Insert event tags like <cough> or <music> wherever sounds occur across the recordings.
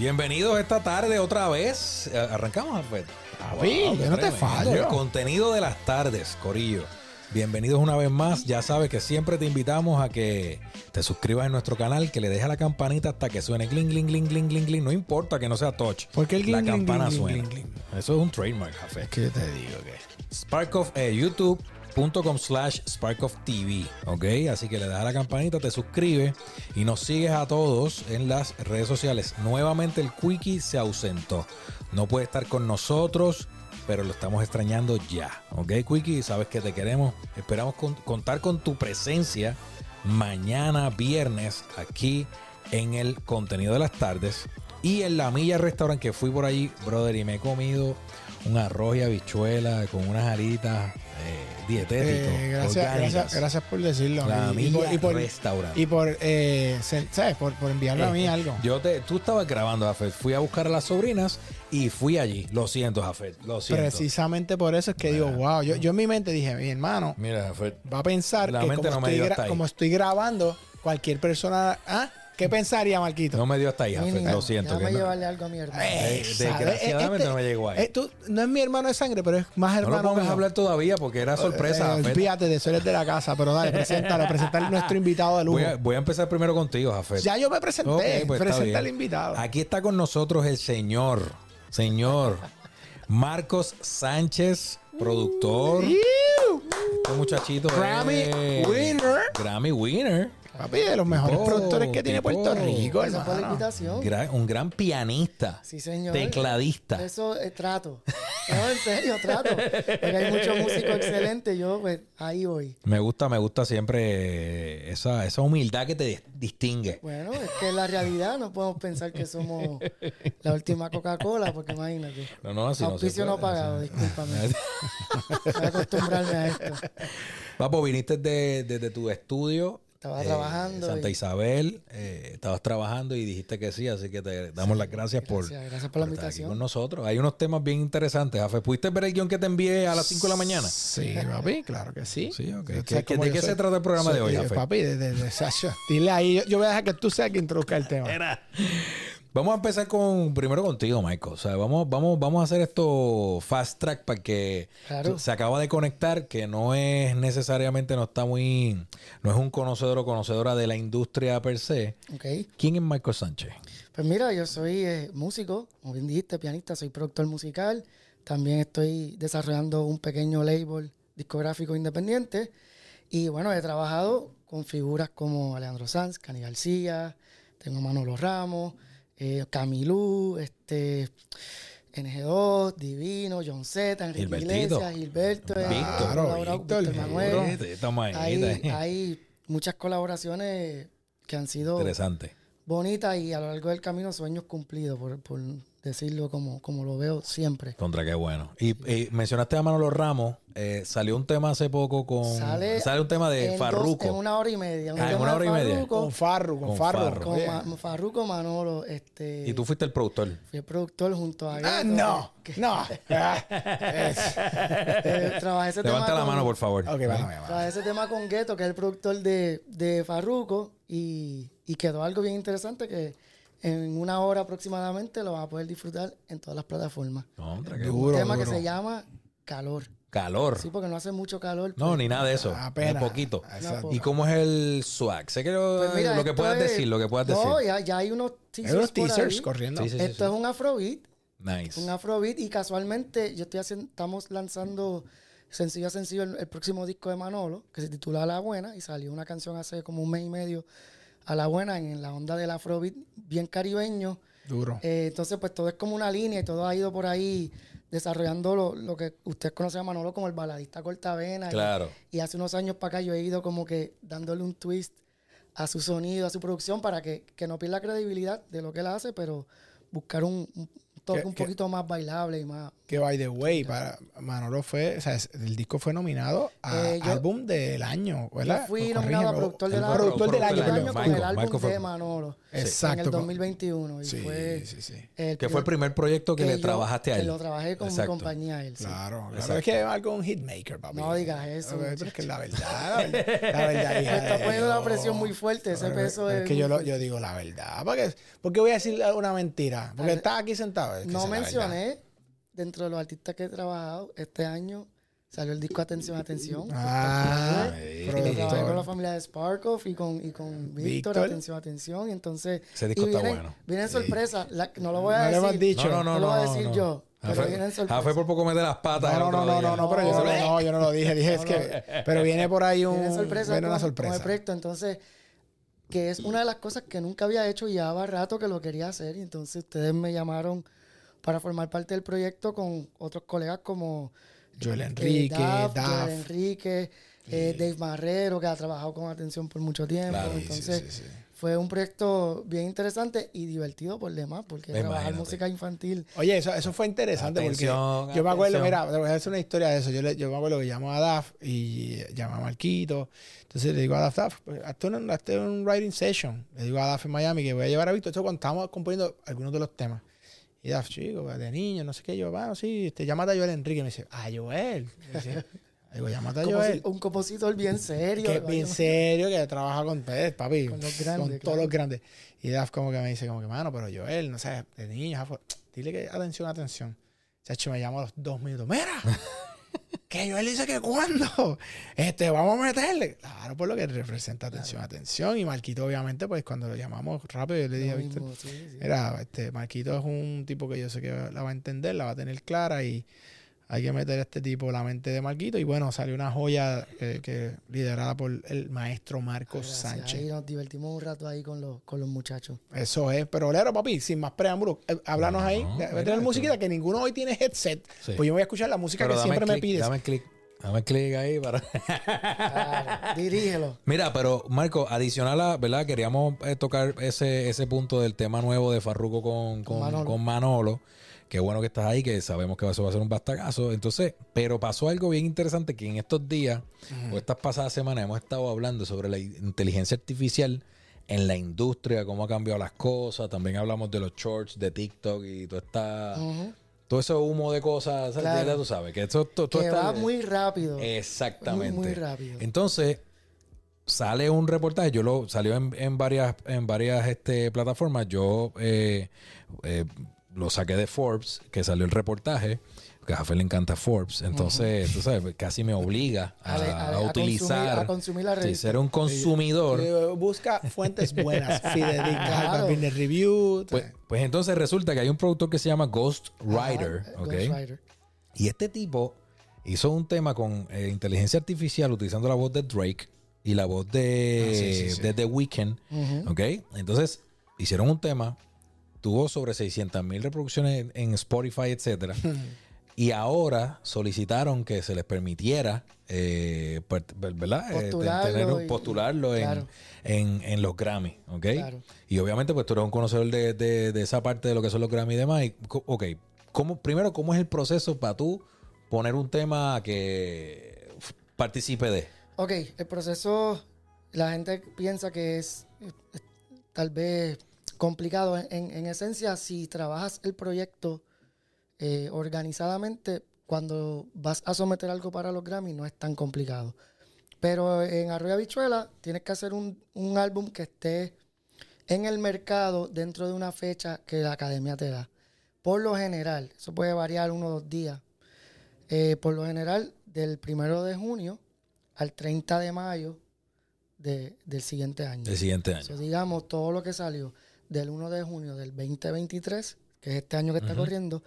Bienvenidos esta tarde otra vez. Eh, Arrancamos, Alfred. Yo no te fallo. El contenido de las tardes, Corillo. Bienvenidos una vez más. Ya sabes que siempre te invitamos a que te suscribas en nuestro canal, que le dejes la campanita hasta que suene cling, cling, cling, cling, cling. No importa que no sea touch. ¿Por qué el La cling, cling, campana cling, suena. Eso es un trademark, Jafé. ¿Qué te digo? que Sparkoff, eh, youtube.com slash Sparkoff TV, ¿ok? Así que le das a la campanita, te suscribes y nos sigues a todos en las redes sociales. Nuevamente el Quickie se ausentó. No puede estar con nosotros, pero lo estamos extrañando ya, ¿ok? Quickie, sabes que te queremos. Esperamos con- contar con tu presencia mañana viernes aquí en el contenido de las tardes. Y en la Milla Restaurant que fui por allí, brother, y me he comido un arroz y habichuela con unas alitas eh, dietéticos. Eh, gracias, gracias, gracias por decirlo. La y, por, y por, Restaurant. y por, eh, ¿sabes? Por, por enviarme a mí algo. Yo te, tú estabas grabando, Jafet. Fui a buscar a las sobrinas y fui allí. Lo siento, Jafet. Lo siento. Precisamente por eso es que digo, wow. Yo, yo en mi mente dije, mi hermano Mira, Jafet. va a pensar La que mente como, no estoy como estoy grabando, cualquier persona. ¿Ah? ¿Qué pensaría, Marquito? No me dio hasta ahí, Jafet. Mínimo, Lo siento. Déjame que no- llevarle algo a mi hermano. Eh, Eh, desgraciadamente Este- no me llegó ahí. eh, tú- no es mi hermano de sangre, pero es más no lo hermano. pongas a hablar todavía porque era sorpresa, Eh, olvídate de eso, eres de la casa, pero dale, preséntalo, presentar nuestro invitado de lujo. Voy a, voy a empezar primero contigo, Jafet. Ya yo me presenté, Ok, pues al invitado. Aquí está con nosotros el señor, señor Marcos Sánchez, productor. Este muchachito Grammy winner. Grammy winner. Papi, de los mejores Tipo, productores que tiene. Puerto Rico, Esa fue la hermano. invitación. Gran- un gran pianista. Sí, señor. Tecladista. Eso es trato. No, en serio, trato. Porque hay muchos músicos excelentes. Yo, pues, ahí voy. Me gusta, me gusta siempre esa, esa humildad que te dis- distingue. Bueno, es que en la realidad no podemos pensar que somos la última Coca-Cola, porque imagínate. No, no, así no se Auspicio no, puede, pagado, así- discúlpame. <laughs> Voy a acostumbrarme a esto. Papo, viniste de- desde tu estudio. Estaba eh, trabajando Santa y- Isabel. eh, estabas trabajando y dijiste que sí, así que te damos las gracias, por, Gracias, gracias por la estar aquí invitación. con nosotros. Hay unos temas bien interesantes. Jafe, ¿pudiste ver el guion que te envié a las 5 de la mañana? Sí, papi, claro que sí. Sí, ok. O sea, ¿Qué- qué- de qué se trata el programa de hoy, Jafet? Papi, de, de, de Sasha. <laughs> Dile ahí, yo, yo voy a dejar que tú seas quien introduzca el tema. Vamos a empezar con primero contigo, Michael. O sea, vamos, vamos, vamos a hacer esto fast track para que Claro. se acaba de conectar, que no es necesariamente, no está muy, no es un conocedor o conocedora de la industria per se. Ok. ¿Quién es Michael Sánchez? Pues mira, yo soy eh, músico, como bien dijiste, pianista, soy productor musical. También estoy desarrollando un pequeño label discográfico independiente. Y bueno, he trabajado con figuras como Alejandro Sanz, Cani García, tengo a Manolo Ramos, eh, Camilú, este, NG2, Divino, John Z, Enrique Gilbertito. Iglesias, Gilberto, eh, Víctor. Víctor, Víctor Manuel. Víctor. Toma ahí, Hay, muchas colaboraciones que han sido Interesante. bonita y a lo largo del camino sueños cumplidos, por, por decirlo como, como lo veo siempre. Contra qué bueno. Y, y mencionaste a Manolo Ramos. eh, salió un tema hace poco con. Sale, Sale, un tema de en Farruco. dos- en una hora y media. un Ah, en una hora y media. Farruko, Con Farru, con, Con Farru. Farru. Con. Ma- Farruko Manolo, este, y tú fuiste el productor. fui el productor junto a Ah, no, que- no. <laughs> Eh, trabajé ese Levanta tema la con- mano, por favor. Ok, vamos, vamos. Trabajé ese tema con Gueto, que es el productor de, de Farruko, y, y quedó algo bien interesante que en una hora aproximadamente lo vas a poder disfrutar en todas las plataformas. Contra qué Duro, bueno. Un tema duro. que se llama Calor. Calor. Sí, porque no hace mucho calor. No, ni nada de eso. Apenas. Un poquito. Exacto. ¿Y cómo es el swag? Sé que lo, Pues mira, lo que puedas es- decir, lo que puedas No, decir. ya, ya hay unos Hay teasers. unos por teasers ahí. corriendo. Sí, sí, sí. Esto es un afrobeat. Nice. Un afrobeat. Y casualmente yo estoy haciendo, estamos lanzando sencillo a sencillo el, el próximo disco de Manolo, que se titula La Buena, y salió una canción hace como un mes y medio a La Buena en la onda del afrobeat bien caribeño. Duro. Eh, entonces, pues todo es como una línea y todo ha ido por ahí desarrollando lo, lo que usted conoce a Manolo como el baladista cortavena. y- Claro. Y, hace unos años para acá yo he ido como que dándole un twist a su sonido, a su producción, para que, que no pierda credibilidad de lo que él hace, pero buscar un, un toque Que- un que- poquito más bailable y más. Que by the way, para Manolo fue, o sea, el disco fue nominado a Eh, yo- álbum del año, ¿verdad? Yo fui nominado a productor del el año. productor del año, del perdón. con el álbum Michael fue- de Manolo. Exacto. En el 2021. Y Sí, fue sí, sí. el Que fue el primer proyecto que, le yo- trabajaste a él. Que lo trabajé con Exacto. mi compañía él. sí. Claro, claro. Exacto. Es que es algo un hitmaker, papi. No digas eso, Pero es que la verdad, la verdad, la verdad, <laughs> hija Me está poniendo una presión muy fuerte. Ese peso es que yo, digo la verdad. ¿Por qué, por qué voy a decir una mentira? Porque estás aquí sentado. Es que No mencioné, dentro de los artistas que he trabajado, este año salió el disco Atención, Atención. Ah, lo trabajé con la familia de Sparkoff y con, y con Víctor, Víctor. Atención, Atención. Y entonces. Ese disco y está bueno. Vienen sorpresas. la- no lo voy a No le decir. dicho. No, no, no, No lo voy a decir no. yo, pero vienen sorpresas. Jafé por poco mete las patas. No, no, no, no, no, no, pero yo, No, no, yo no lo dije. Dije, es No, que. Pero viene por ahí un. Viene sorpresa viene una con- sorpresa. con el proyecto. Entonces, que es una de las cosas que nunca había hecho y llevaba rato que lo quería hacer. Y entonces ustedes me llamaron para formar parte del proyecto con otros colegas como Joel eh, Enrique, Daf, Daf. Joel Enrique, eh, Dave Marrero, que ha trabajado con atención por mucho tiempo. Claro, entonces, sí, sí. fue un proyecto bien interesante y divertido por demás, porque Imagínate. trabajar música infantil. Oye, eso, eso fue interesante Atención, porque yo me acuerdo, mira, te voy a hacer una historia de eso. Yo, le- yo me acuerdo que llamo a Daf y llamo a Marquito. Entonces le digo a Daf, Daf, pues, hazte un, hazte un writing session. Le digo a Daf en Miami que voy a llevar a Víctor. Esto cuando estábamos componiendo algunos de los temas. Y Daf, chico, de niño, no sé qué. Yo, bueno, sí, te llámate a Joel Enrique. Y me dice, ah, Joel. <laughs> Digo, llámate a Joel. un compositor bien serio. Que bien <laughs> serio, que trabaja con pues, papi. Con los grandes, Con todos claro. los grandes. Y Daf como que me dice, como que, mano, pero Joel, no sé, de niño, dile que atención, atención. Chacho, me llama a los dos minutos. Mira, que Joel dice que cuando, <laughs> este, vamos a meterle. Claro, por lo que representa atención, atención. Y Marquito, obviamente, pues cuando lo llamamos rápido, yo le dije Víctor, sí. Mira, este, Marquito es un tipo que yo sé que la va a entender, la va a tener clara y hay que meter a este tipo la mente de Marquito. Y bueno, salió una joya que, que liderada por el maestro Marcos. Sánchez. Ahí nos divertimos un rato ahí con los, con los muchachos. Eso es, pero Lero, papi, sin más preámbulos, eh, háblanos No, ahí. no, Voy a tener musiquita que ninguno hoy tiene headset. Sí. Pues yo voy a escuchar la música Pero que siempre me pides. Dame clic. Dame clic ahí para. <laughs> Claro, dirígelo. Mira, pero Marco, adicional a, ¿verdad? Queríamos eh, tocar ese, ese punto del tema nuevo de Farruko con, con, Manolo. con Manolo. Qué bueno que estás ahí, que sabemos que eso va a ser un bastagazo. Entonces, pero pasó algo bien interesante que en estos días o estas pasadas semanas hemos estado hablando sobre la inteligencia artificial en la industria, cómo ha cambiado las cosas. También hablamos de los shorts de TikTok y todo esta, todo ese humo de cosas. Claro. Ya tú sabes que esto, todo, todo Que está- va muy rápido. Exactamente. Muy, muy rápido. Entonces, sale un reportaje, yo lo salió en, en varias, en varias este, plataformas. Yo eh, eh, lo saqué de Forbes, que salió el reportaje. Que a Jafé le encanta Forbes. Entonces, tú sabes, casi me obliga <laughs> a, consumir- utilizar. a consumir la sí, ser un consumidor. Busca fuentes buenas, <laughs> fidedignas, Claro. business review. Pues, pues entonces resulta que hay un productor que se llama Ghost Rider. Ajá, ¿ok? Ghost Rider. Y este tipo hizo un tema con eh, inteligencia artificial utilizando la voz de Drake y la voz de, Ah, sí, de The Weeknd. Entonces hicieron un tema, tuvo sobre 600 mil reproducciones en, en Spotify, etcétera. y ahora solicitaron que se les permitiera, eh, per- ¿verdad? Eh, Postularlo tener y- postularlo en, claro. en, en los Grammy. ¿Ok? Claro. Y obviamente, pues tú eres un conocedor de, de- de esa parte de lo que son los Grammy y demás. Y, ok, ¿cómo, primero, ¿cómo es el proceso para tú poner un tema que participe de? Ok, el proceso, la gente piensa que es, eh, es tal vez complicado. En, en- en esencia, si trabajas el proyecto eh, organizadamente, cuando vas a someter algo para los Grammy, no es tan complicado. Pero en Arroyo Habichuela tienes que hacer un, un álbum que esté en el mercado dentro de una fecha que la academia te da. Por lo general, eso puede variar uno o dos días. Eh, por lo general, del primero de junio al 30 de mayo de- del siguiente año. El siguiente año. Digamos, todo lo que salió del 1 de junio del 2023, que es este año que está corriendo,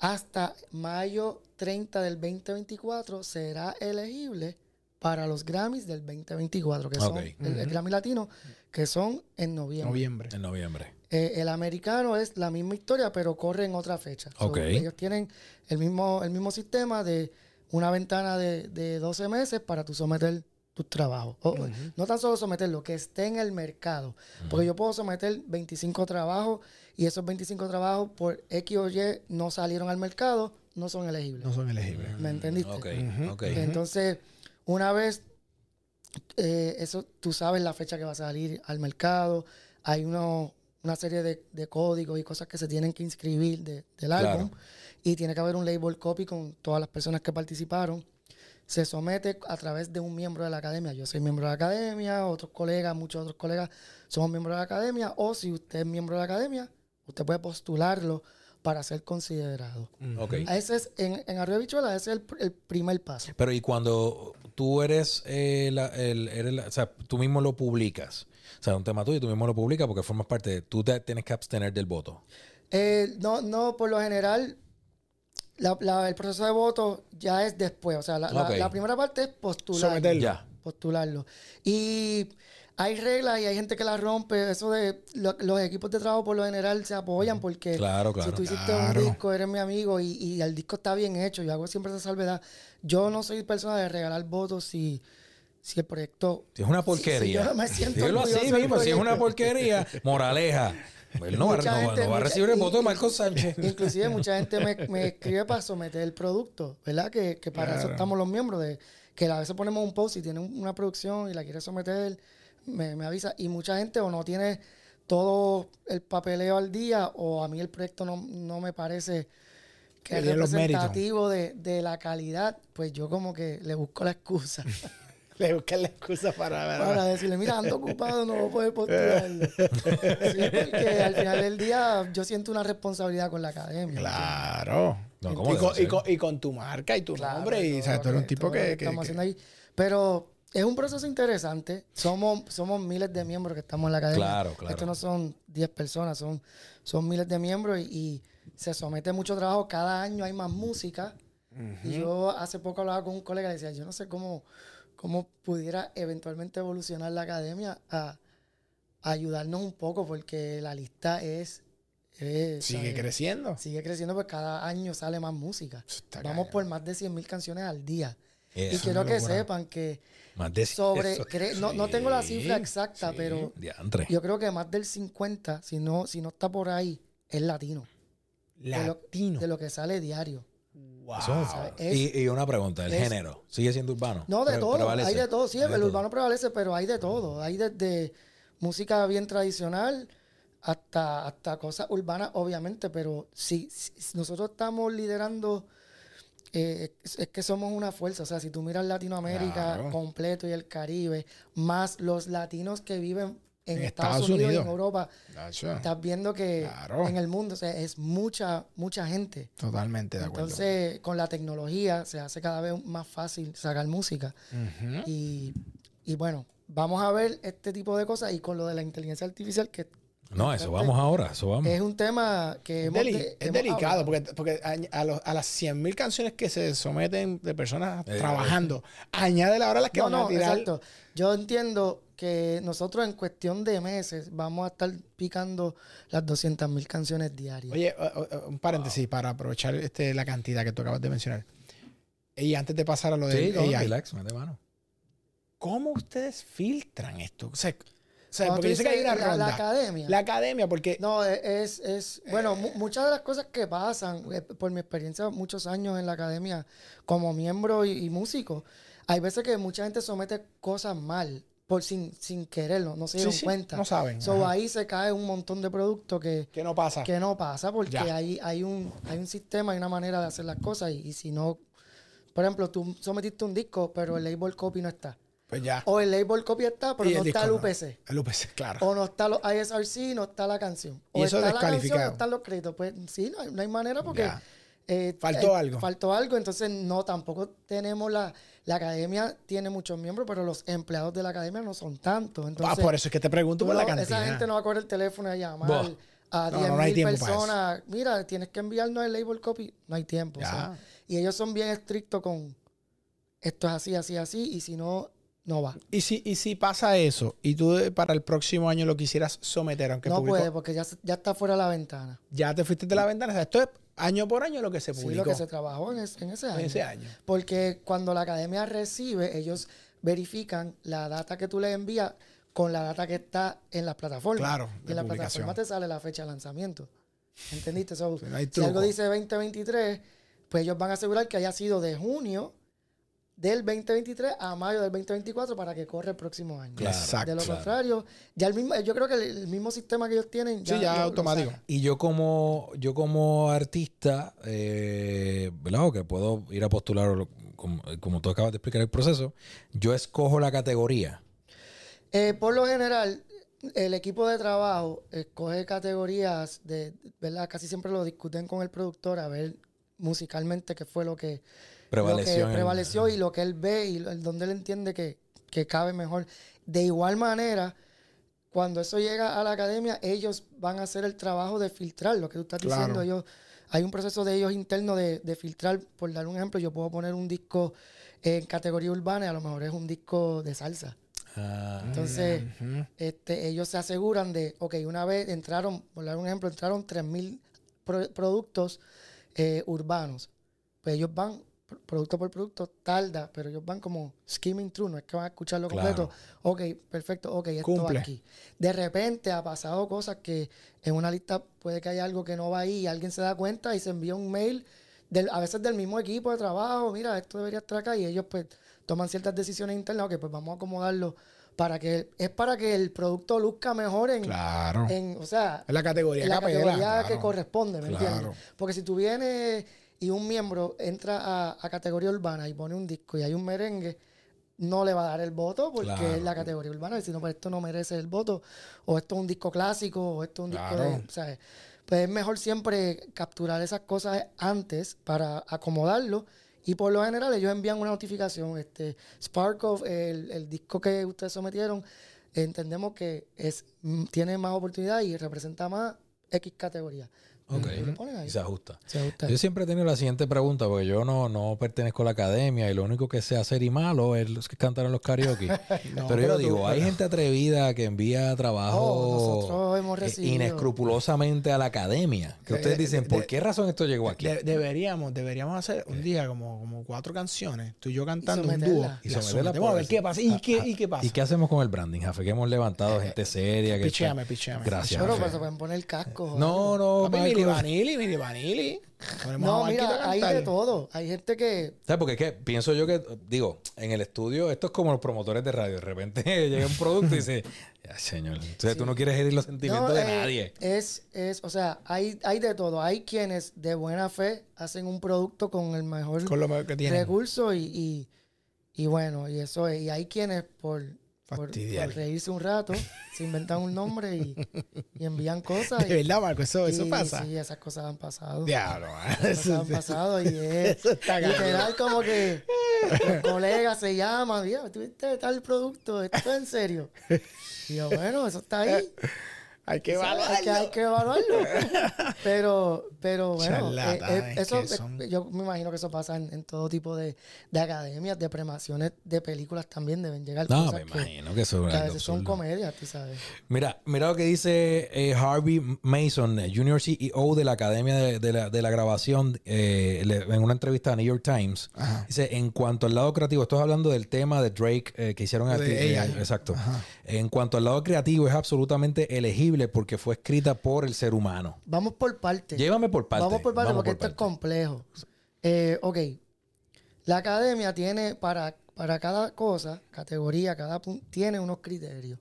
hasta mayo 30 del 2024 será elegible para los Grammys del 2024, que son el, el Grammy Latino, que son en noviembre. Noviembre. En noviembre. Eh, el americano es la misma historia, pero corre en otra fecha. So, ellos tienen el mismo, el mismo sistema de una ventana de, de 12 meses para tú someter tus trabajos. O- No tan solo someterlo, que esté en el mercado. Porque yo puedo someter 25 trabajos y esos 25 trabajos por X o Y no salieron al mercado, no son elegibles. No son elegibles. ¿Me entendiste? Ok, ok. Entonces, una vez eh, eso, tú sabes la fecha que va a salir al mercado, hay uno, una serie de, de códigos y cosas que se tienen que inscribir de- del Claro. álbum y tiene que haber un label copy con todas las personas que participaron. Se somete a través de un miembro de la academia. Yo soy miembro de la academia, otros colegas, muchos otros colegas somos miembros de la academia. O si usted es miembro de la academia, usted puede postularlo para ser considerado. Ok. Ese es, en, en Arriba Bichuela, ese es el, el primer paso. Pero y cuando tú eres, eh, la- el, eres la- o sea, tú mismo lo publicas. O sea, un tema tuyo, tú mismo lo publicas porque formas parte de, tú te tienes que abstener del voto. Eh, no, no, por lo general, la- la- el proceso de voto ya es después. O sea, la, la- Ok. la primera parte es postular. Ya. Postularlo. Y hay reglas y hay gente que las rompe. Eso de lo- los equipos de trabajo por lo general se apoyan porque Claro, claro. si tú hiciste Claro. un disco, eres mi amigo y, y el disco está bien hecho. Yo hago siempre esa salvedad. Yo no soy persona de regalar votos si, si el proyecto Si es una si porquería. yo no me siento Dilo así mismo, si es una porquería, moraleja. Él no, va, no gente- no va a recibir el voto de Marcos Sánchez. Inclusive mucha <laughs> gente me, me escribe para someter el producto, ¿verdad? Que, que para eso Claro. estamos los miembros, de que a veces ponemos un post y tiene un- una producción y la quiere someter, me, me avisa. Y mucha gente o no tiene todo el papeleo al día o a mí el proyecto no, no me parece que es representativo de, de la calidad, pues yo como que le busco la excusa <laughs> Le buscan la excusa para... para decirle, mira, ando ocupado, no voy a poder postularlo. <laughs> Sí, porque al final del día yo siento una responsabilidad con la academia. Claro. No, ¿cómo y, con, y, con, y con tu marca y tu Claro, nombre. Y, o sea, tú eres un tipo que... que- estamos que- haciendo ahí. Pero es un proceso interesante. Somos, somos miles de miembros que estamos en la academia. Claro, claro. Esto no son 10 personas, son, son miles de miembros y, y se somete mucho trabajo. Cada año hay más música. Y yo hace poco hablaba con un colega y decía, yo no sé cómo, cómo pudiera eventualmente evolucionar la academia a, a ayudarnos un poco porque la lista es... es, Sigue ¿sabes? creciendo. Sigue creciendo porque cada año sale más música. Está Vamos por más de 100.000 canciones al día. y quiero que sepan que Más de sobre... eso. no, no tengo la cifra exacta, sí. pero Diantre. yo creo que más del 50, si no, si no está por ahí, es latino. De lo- Latino. De lo que sale diario. Y, y una pregunta, ¿el es- género sigue siendo urbano? No, de Pre- todo. prevalece. Hay de todo. Sí, Hay el todo. urbano prevalece, pero hay de todo. Hay desde música bien tradicional hasta, hasta cosas urbanas, obviamente, pero si, si nosotros estamos liderando, eh, es, es que somos una fuerza. O sea, si tú miras Latinoamérica Claro. completo y el Caribe, más los latinos que viven en, En Estados, Estados Unidos, y Unidos. en Europa, estás viendo que Claro. en el mundo o sea, es mucha, mucha gente. Totalmente de acuerdo. Entonces, con la tecnología se hace cada vez más fácil sacar música. Y, y bueno, vamos a ver este tipo de cosas y con lo de la inteligencia artificial, que No, eso vamos ahora, eso vamos. es un tema que Es, hemos deli- de- es hemos delicado hablado. porque, porque a, a los- a las 100.000 canciones que se someten de personas Eh, trabajando, añade ahora las que No, van a no, tirar. exacto. Yo entiendo que nosotros en cuestión de meses vamos a estar picando las 200.000 canciones diarias. Oye, un paréntesis para aprovechar este, la cantidad que tú acabas de mencionar. Y antes de pasar a lo de Sí, no, AI, relax, mete mano. ¿cómo ustedes filtran esto? O sea, sea, porque sé que hay una la- ronda. la academia. La academia, porque No, e- es, es bueno, mu- muchas de las cosas que pasan, eh, por mi experiencia, muchos años en la academia como miembro y, y músico, hay veces que mucha gente somete cosas mal, por sin, sin quererlo, no se dieron sí, cuenta. no saben, So, ajá. ahí se cae un montón de productos que, ¿qué no pasa? que no pasa porque Ya. hay, hay, un, hay un sistema y una manera de hacer las cosas y, y si no, por ejemplo, tú sometiste un disco, pero el label copy no está. Pues ya. O el label copy está, pero el no está el no. UPC. El UPC, claro. O no está los ISRC, no está la canción. O Y eso está la canción, no están los créditos. Pues sí, no hay, no hay manera porque eh, Faltó eh, algo. Faltó algo, entonces no, tampoco tenemos la... La academia tiene muchos miembros, pero los empleados de la academia no son tantos. Ah, por eso es que te pregunto por la no- cantidad. esa gente no va a coger el teléfono a llamar a No, 10.000 no, no hay tiempo para personas. Mira, tienes que enviarnos el label copy. No hay tiempo. o Ya. sea, y ellos son bien estrictos con esto es así, así, así, y si no, no va. Y si, y si pasa eso y tú para el próximo año lo quisieras someter, aunque No público puede, porque ya, ya está fuera de la ventana. ya te fuiste de la ventana, o sea, esto es año por año lo que se Sí, publicó lo que se trabajó en, es- en ese año. en ese año. Porque cuando la academia recibe, ellos verifican la data que tú les envías con la data que está en las plataformas. Claro, Y en la plataforma te sale la fecha de lanzamiento. ¿Entendiste? So, Sí, si algo dice 2023, pues ellos van a asegurar que haya sido de junio del 2023 a mayo del 2024 para que corra el próximo año. Claro, Exacto. de lo contrario, ya el mismo, yo creo que el, el mismo sistema que ellos tienen Sí, ya lo- lo automático. Y yo como, yo como artista, eh, ¿verdad? O que puedo ir a postular, como, como tú acabas de explicar el proceso, yo escojo la categoría. Eh, por lo general, el equipo de trabajo escoge categorías de, ¿verdad? Casi siempre lo discuten con el productor a ver musicalmente qué fue lo que Prevaleció. lo que prevaleció y lo que él ve y donde él entiende que, que cabe mejor. De igual manera, cuando eso llega a la academia, ellos van a hacer el trabajo de filtrar lo que tú estás Claro. diciendo. Ellos, hay un proceso de ellos interno de, de filtrar. Por dar un ejemplo, yo puedo poner un disco en categoría urbana y a lo mejor es un disco de salsa. Ah, Entonces, este, ellos se aseguran de, ok, una vez entraron, por dar un ejemplo, entraron 3.000 pro- productos eh, urbanos. Pues ellos van, producto por producto, tarda, pero ellos van como skimming through, no es que van a escucharlo Claro. completo. Ok, perfecto, ok, esto Cumple. va aquí. De repente ha pasado cosas que en una lista puede que haya algo que no va ahí y alguien se da cuenta y se envía un mail, del, a veces del mismo equipo de trabajo, mira, esto debería estar acá y ellos pues toman ciertas decisiones internas, ok, pues vamos a acomodarlo para que, es para que el producto luzca mejor en, Claro. en o sea, la categoría en la que categoría que claro. corresponde, ¿me Claro. entiendes? Porque si tú vienes y un miembro entra a, a categoría urbana y pone un disco y hay un merengue, no le va a dar el voto porque Claro. es la categoría urbana, sino pues esto no merece el voto, o esto es un disco clásico, o esto es un disco de, ¿sabes? Pues es mejor siempre capturar esas cosas antes para acomodarlo. Y por lo general ellos envían una notificación. Este, Sparkov, el, el disco que ustedes sometieron, entendemos que es tiene más oportunidad y representa más X categoría. Ok. Y lo ponen ahí. Y se ajusta. Se. Yo siempre he tenido la siguiente pregunta, porque yo no, no pertenezco a la academia y lo único que sé hacer y malo es los que cantaron los karaoke. <laughs> No, pero yo tú- digo, hay <laughs> gente atrevida que envía trabajo Oh, nosotros hemos eh, recibido. inescrupulosamente a la academia. Que ustedes dicen, de- ¿por qué razón esto llegó aquí? De- deberíamos, deberíamos hacer un día como, como cuatro canciones, tú y yo cantando un dúo. Y Y someterla a ver qué pasa. ¿Y, Ah, qué, ah, ¿Y qué pasa? ¿Y qué hacemos con el branding, Jafe? Que hemos levantado gente seria. Que Picheame, picheame. Gracias. Pero se pueden poner cascos. No, no, Mini Vanilli, No, mira, hay de todo. Hay gente que. ¿Sabes? Porque es que pienso yo que, digo, en el estudio, esto es como los promotores de radio. De repente <laughs> llega un producto y dice, "Ay, señor, entonces tú no quieres herir los sentimientos No, de eh, nadie. Es, es, o sea, hay, hay de todo. Hay quienes de buena fe hacen un producto con el mejor Con lo que tienen. recurso y, y, y bueno, y eso es. Y hay quienes por, por, por reírse un rato se inventan un nombre y, y envían cosas. <laughs> De y- verdad, Marco, eso, eso y pasa. Sí, esas cosas han pasado. Diablo. Esas cosas <laughs> Eso- han pasado y es Eso literal como que los colegas se llaman, mira, tuviste tal producto, esto es en serio. Y yo, bueno, eso está ahí. Hay que Hay que, evaluarlo. hay que evaluarlo. <laughs> Pero, pero bueno, eh, eh, eso, son. eh, yo me imagino que eso pasa en, en todo tipo de, de academias, de premiaciones, de películas también deben llegar No, cosas me que, imagino que eso que a veces son comedias, tú sabes. Mira, mira lo que dice eh, Harvey Mason, Junior CEO de la Academia de, de la, de la Grabación, eh, en una entrevista a New York Times. Ajá. Dice, en cuanto al lado creativo, estoy hablando del tema de Drake eh, que hicieron AI. exacto. Ajá. En cuanto al lado creativo, es absolutamente elegible porque fue escrita por el ser humano. Vamos por partes. Llévame por parte. Vamos por parte vamos porque por esto es complejo. Eh, ok. La academia tiene para, para cada cosa, categoría, cada punto, tiene unos criterios.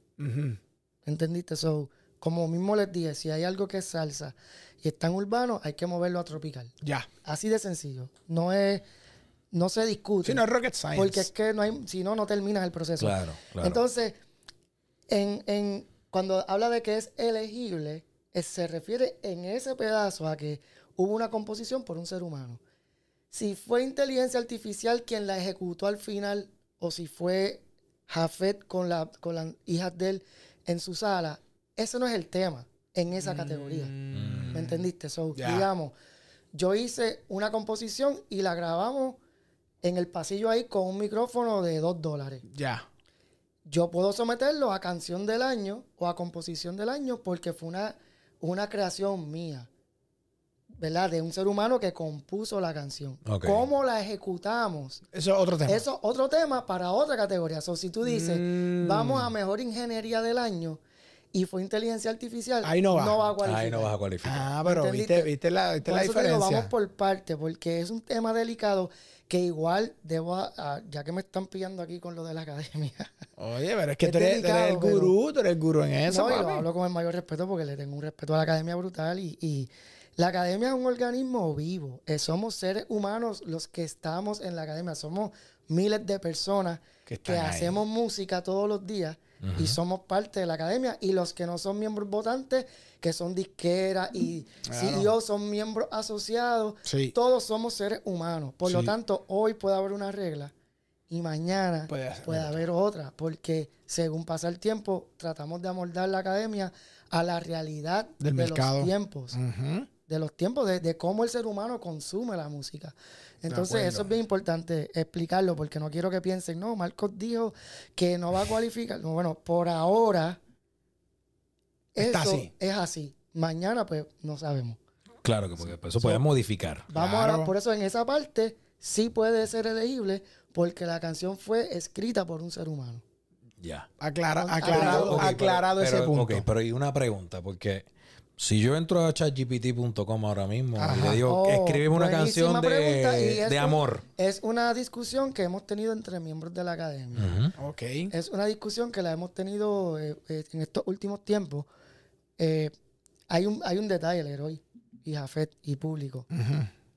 ¿Entendiste? So, como mismo les dije, si hay algo que es salsa y está en urbano, hay que moverlo a tropical. Ya. Así de sencillo. No es, no se discute. Si no es rocket science. porque es que no hay, si no, no terminas el proceso. Claro, claro. Entonces, en, en- cuando habla de que es elegible, es- se refiere en ese pedazo a que hubo una composición por un ser humano. Si fue inteligencia artificial quien la ejecutó al final, o si fue Jafet con, la, con las hijas de él en su sala, ese no es el tema en esa categoría. ¿Me entendiste? So, Mm. Digamos, yo hice una composición y la grabamos en el pasillo ahí con un micrófono de dos dólares Ya. Yo puedo someterlo a canción del año o a composición del año porque fue una, una creación mía. ¿verdad? De un ser humano que compuso la canción. ¿Cómo la ejecutamos? Eso es otro tema. Eso es otro tema para otra categoría. So, si tú dices, Mm. vamos a mejor ingeniería del año y fue inteligencia artificial, Ahí no va. a cualificar. Ahí no vas a cualificar. Ah, pero ¿Entendiste? viste, viste la, viste Por la eso te digo, diferencia. vamos por parte, porque es un tema delicado que igual debo, a- ya que me están pillando aquí con lo de la academia, <laughs> Oye, pero es que Es tú eres, tú eres el pero- gurú, tú eres el gurú en eso, no, y lo papi. hablo con el mayor respeto porque le tengo un respeto a la academia brutal y, y la academia es un organismo vivo. Eh, somos seres humanos los que estamos en la academia. Somos miles de personas Que hacemos música todos los días y somos parte de la academia. Y los que no son miembros votantes, que son disqueras y Claro. CEOs, son miembros asociados. Sí. Todos somos seres humanos. Por lo tanto, hoy puede haber una regla y mañana Puede puede, haber otra. Porque según pasa el tiempo, tratamos de amoldar la academia a la realidad Del de mercado. los tiempos. De los tiempos, de, de cómo el ser humano consume la música. Entonces, eso es bien importante explicarlo, porque no quiero que piensen, no, Marcos dijo que no va a cualificar. No, bueno, por ahora, Está eso así. es así. Mañana, pues, no sabemos. Claro que porque eso puede modificar. Vamos Claro. a, por eso en esa parte sí puede ser elegible, porque la canción fue escrita por un ser humano. Ya. Aclara- aclarado Ok, pero- aclarado ese pero- punto. Ok, pero hay una pregunta, porque si yo entro a chatgpt.com ahora mismo y Ajá. le digo, Oh, una canción y de, un- amor. Es una discusión que hemos tenido entre miembros de la academia. Ok. Es una discusión que la hemos tenido eh, eh, en estos últimos tiempos. Eh, hay, un, hay un detalle, Leroy y Jafet y público.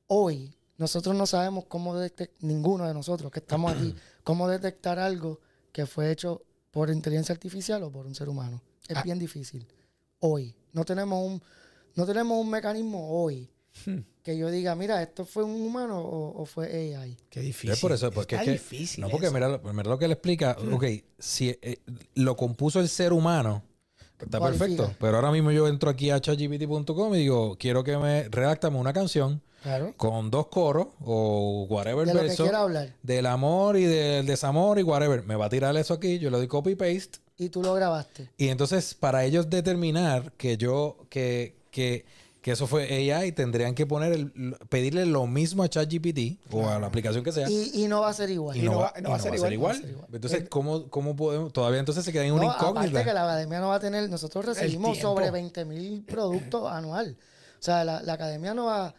Hoy nosotros no sabemos cómo detectar, ninguno de nosotros que estamos aquí, <clears throat> cómo detectar algo que fue hecho por inteligencia artificial o por un ser humano. Es Ah. bien difícil. Hoy. No tenemos un, no tenemos un mecanismo hoy Hmm. que yo diga, mira, esto fue un humano o, o fue AI. Qué difícil. Es por eso, porque Está es que, difícil. no, porque mira, lo- mira lo que le explica. Ok, si eh, lo compuso el ser humano, está Cualifica. perfecto. Pero ahora mismo yo entro aquí a chatgpt.com y digo, quiero que me redáctame una canción Claro. con dos coros o whatever De lo que hablar. del amor y del desamor y whatever. Me va a tirar eso aquí, yo le doy copy paste Y tú lo grabaste. y entonces para ellos determinar que yo que que que eso fue AI, tendrían que poner el, pedirle lo mismo a ChatGPT o a la aplicación que sea. Y, y no va a ser igual. Y no, va, a ser igual. Entonces, ¿cómo, ¿cómo podemos? Todavía entonces se queda en una No, aparte incógnita. que la academia no va a tener, nosotros recibimos sobre 20 mil productos anual. O sea, la, la academia no va,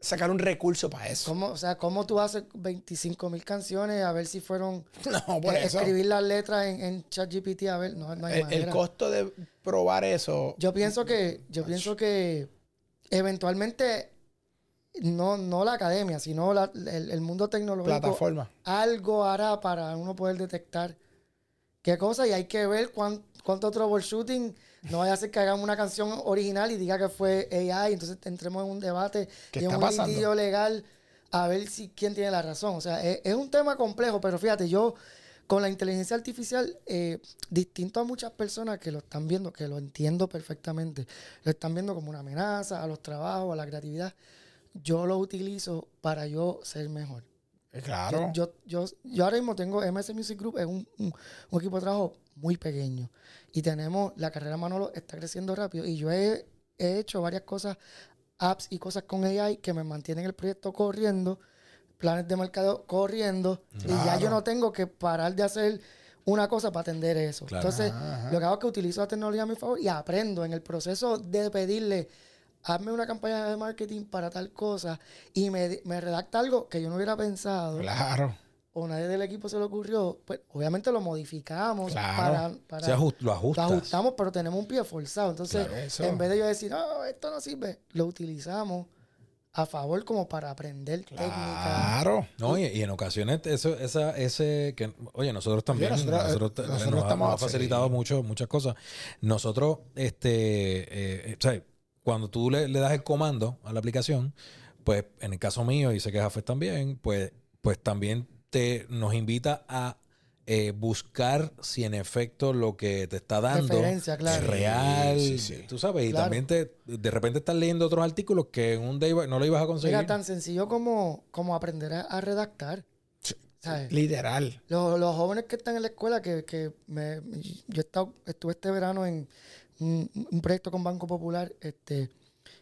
Sacar un recurso para eso. ¿cómo, o sea, ¿cómo tú haces 25 mil canciones a ver si fueron, <laughs> No, por eh, eso. escribir las letras en, en ChatGPT a ver, no, no hay El, el costo de probar eso. Yo pienso que, yo pienso que eventualmente, no, no la academia, sino la- el, el mundo tecnológico plataforma. algo hará para uno poder detectar qué cosa y hay que ver cuán- cuánto troubleshooting no vaya a ser que hagamos una canción original y diga que fue AI, entonces entremos en un debate ¿Qué y en un pasando? litigio legal a ver si quién tiene la razón. O sea, es, es un tema complejo, pero fíjate, yo con la inteligencia artificial, eh, distinto a muchas personas que lo están viendo, que lo entiendo perfectamente, lo están viendo como una amenaza a los trabajos, a la creatividad, yo lo utilizo para yo ser mejor. Eh, Claro. Yo, yo, yo, yo ahora mismo tengo MS Music Group, es un, un- un equipo de trabajo muy pequeño. Y tenemos, la carrera Manolo está creciendo rápido. Y yo he, he hecho varias cosas, apps y cosas con AI que me mantienen el proyecto corriendo, planes de mercado corriendo. Y ya yo no tengo que parar de hacer una cosa para atender eso. Claro. Entonces, Ajá. lo que hago es que utilizo la tecnología a mi favor y aprendo en el proceso de pedirle, hazme una campaña de marketing para tal cosa y me, me redacta algo que yo no hubiera pensado Claro. O nadie del equipo se le ocurrió, pues obviamente lo modificamos Claro. para, para Se ajust- lo ajustamos, pero tenemos un pie forzado. Entonces, Claro, en vez de yo decir, no, esto no sirve, lo utilizamos a favor como para aprender técnica. Claro. No, y, y en ocasiones eso, esa, ese que oye, nosotros también Oye, nosotros- nosotros, te- nosotros nos, ha- estamos- nos ha facilitado mucho, muchas cosas. Nosotros, este, eh, o sea, cuando tú le, le das el comando a la aplicación, pues en el caso mío, y sé que Jafet también, pues, pues también te nos invita a eh, buscar si en efecto lo que te está dando claro. es real, Sí, sí, sí. tú sabes, y también te, de repente estás leyendo otros artículos que en un day no lo ibas a conseguir. Mira, tan sencillo como, como aprender a, a redactar. ¿sabes? Literal. Los, los jóvenes que están en la escuela, que, que me, yo he estado- estuve este verano en un, un proyecto con Banco Popular, este,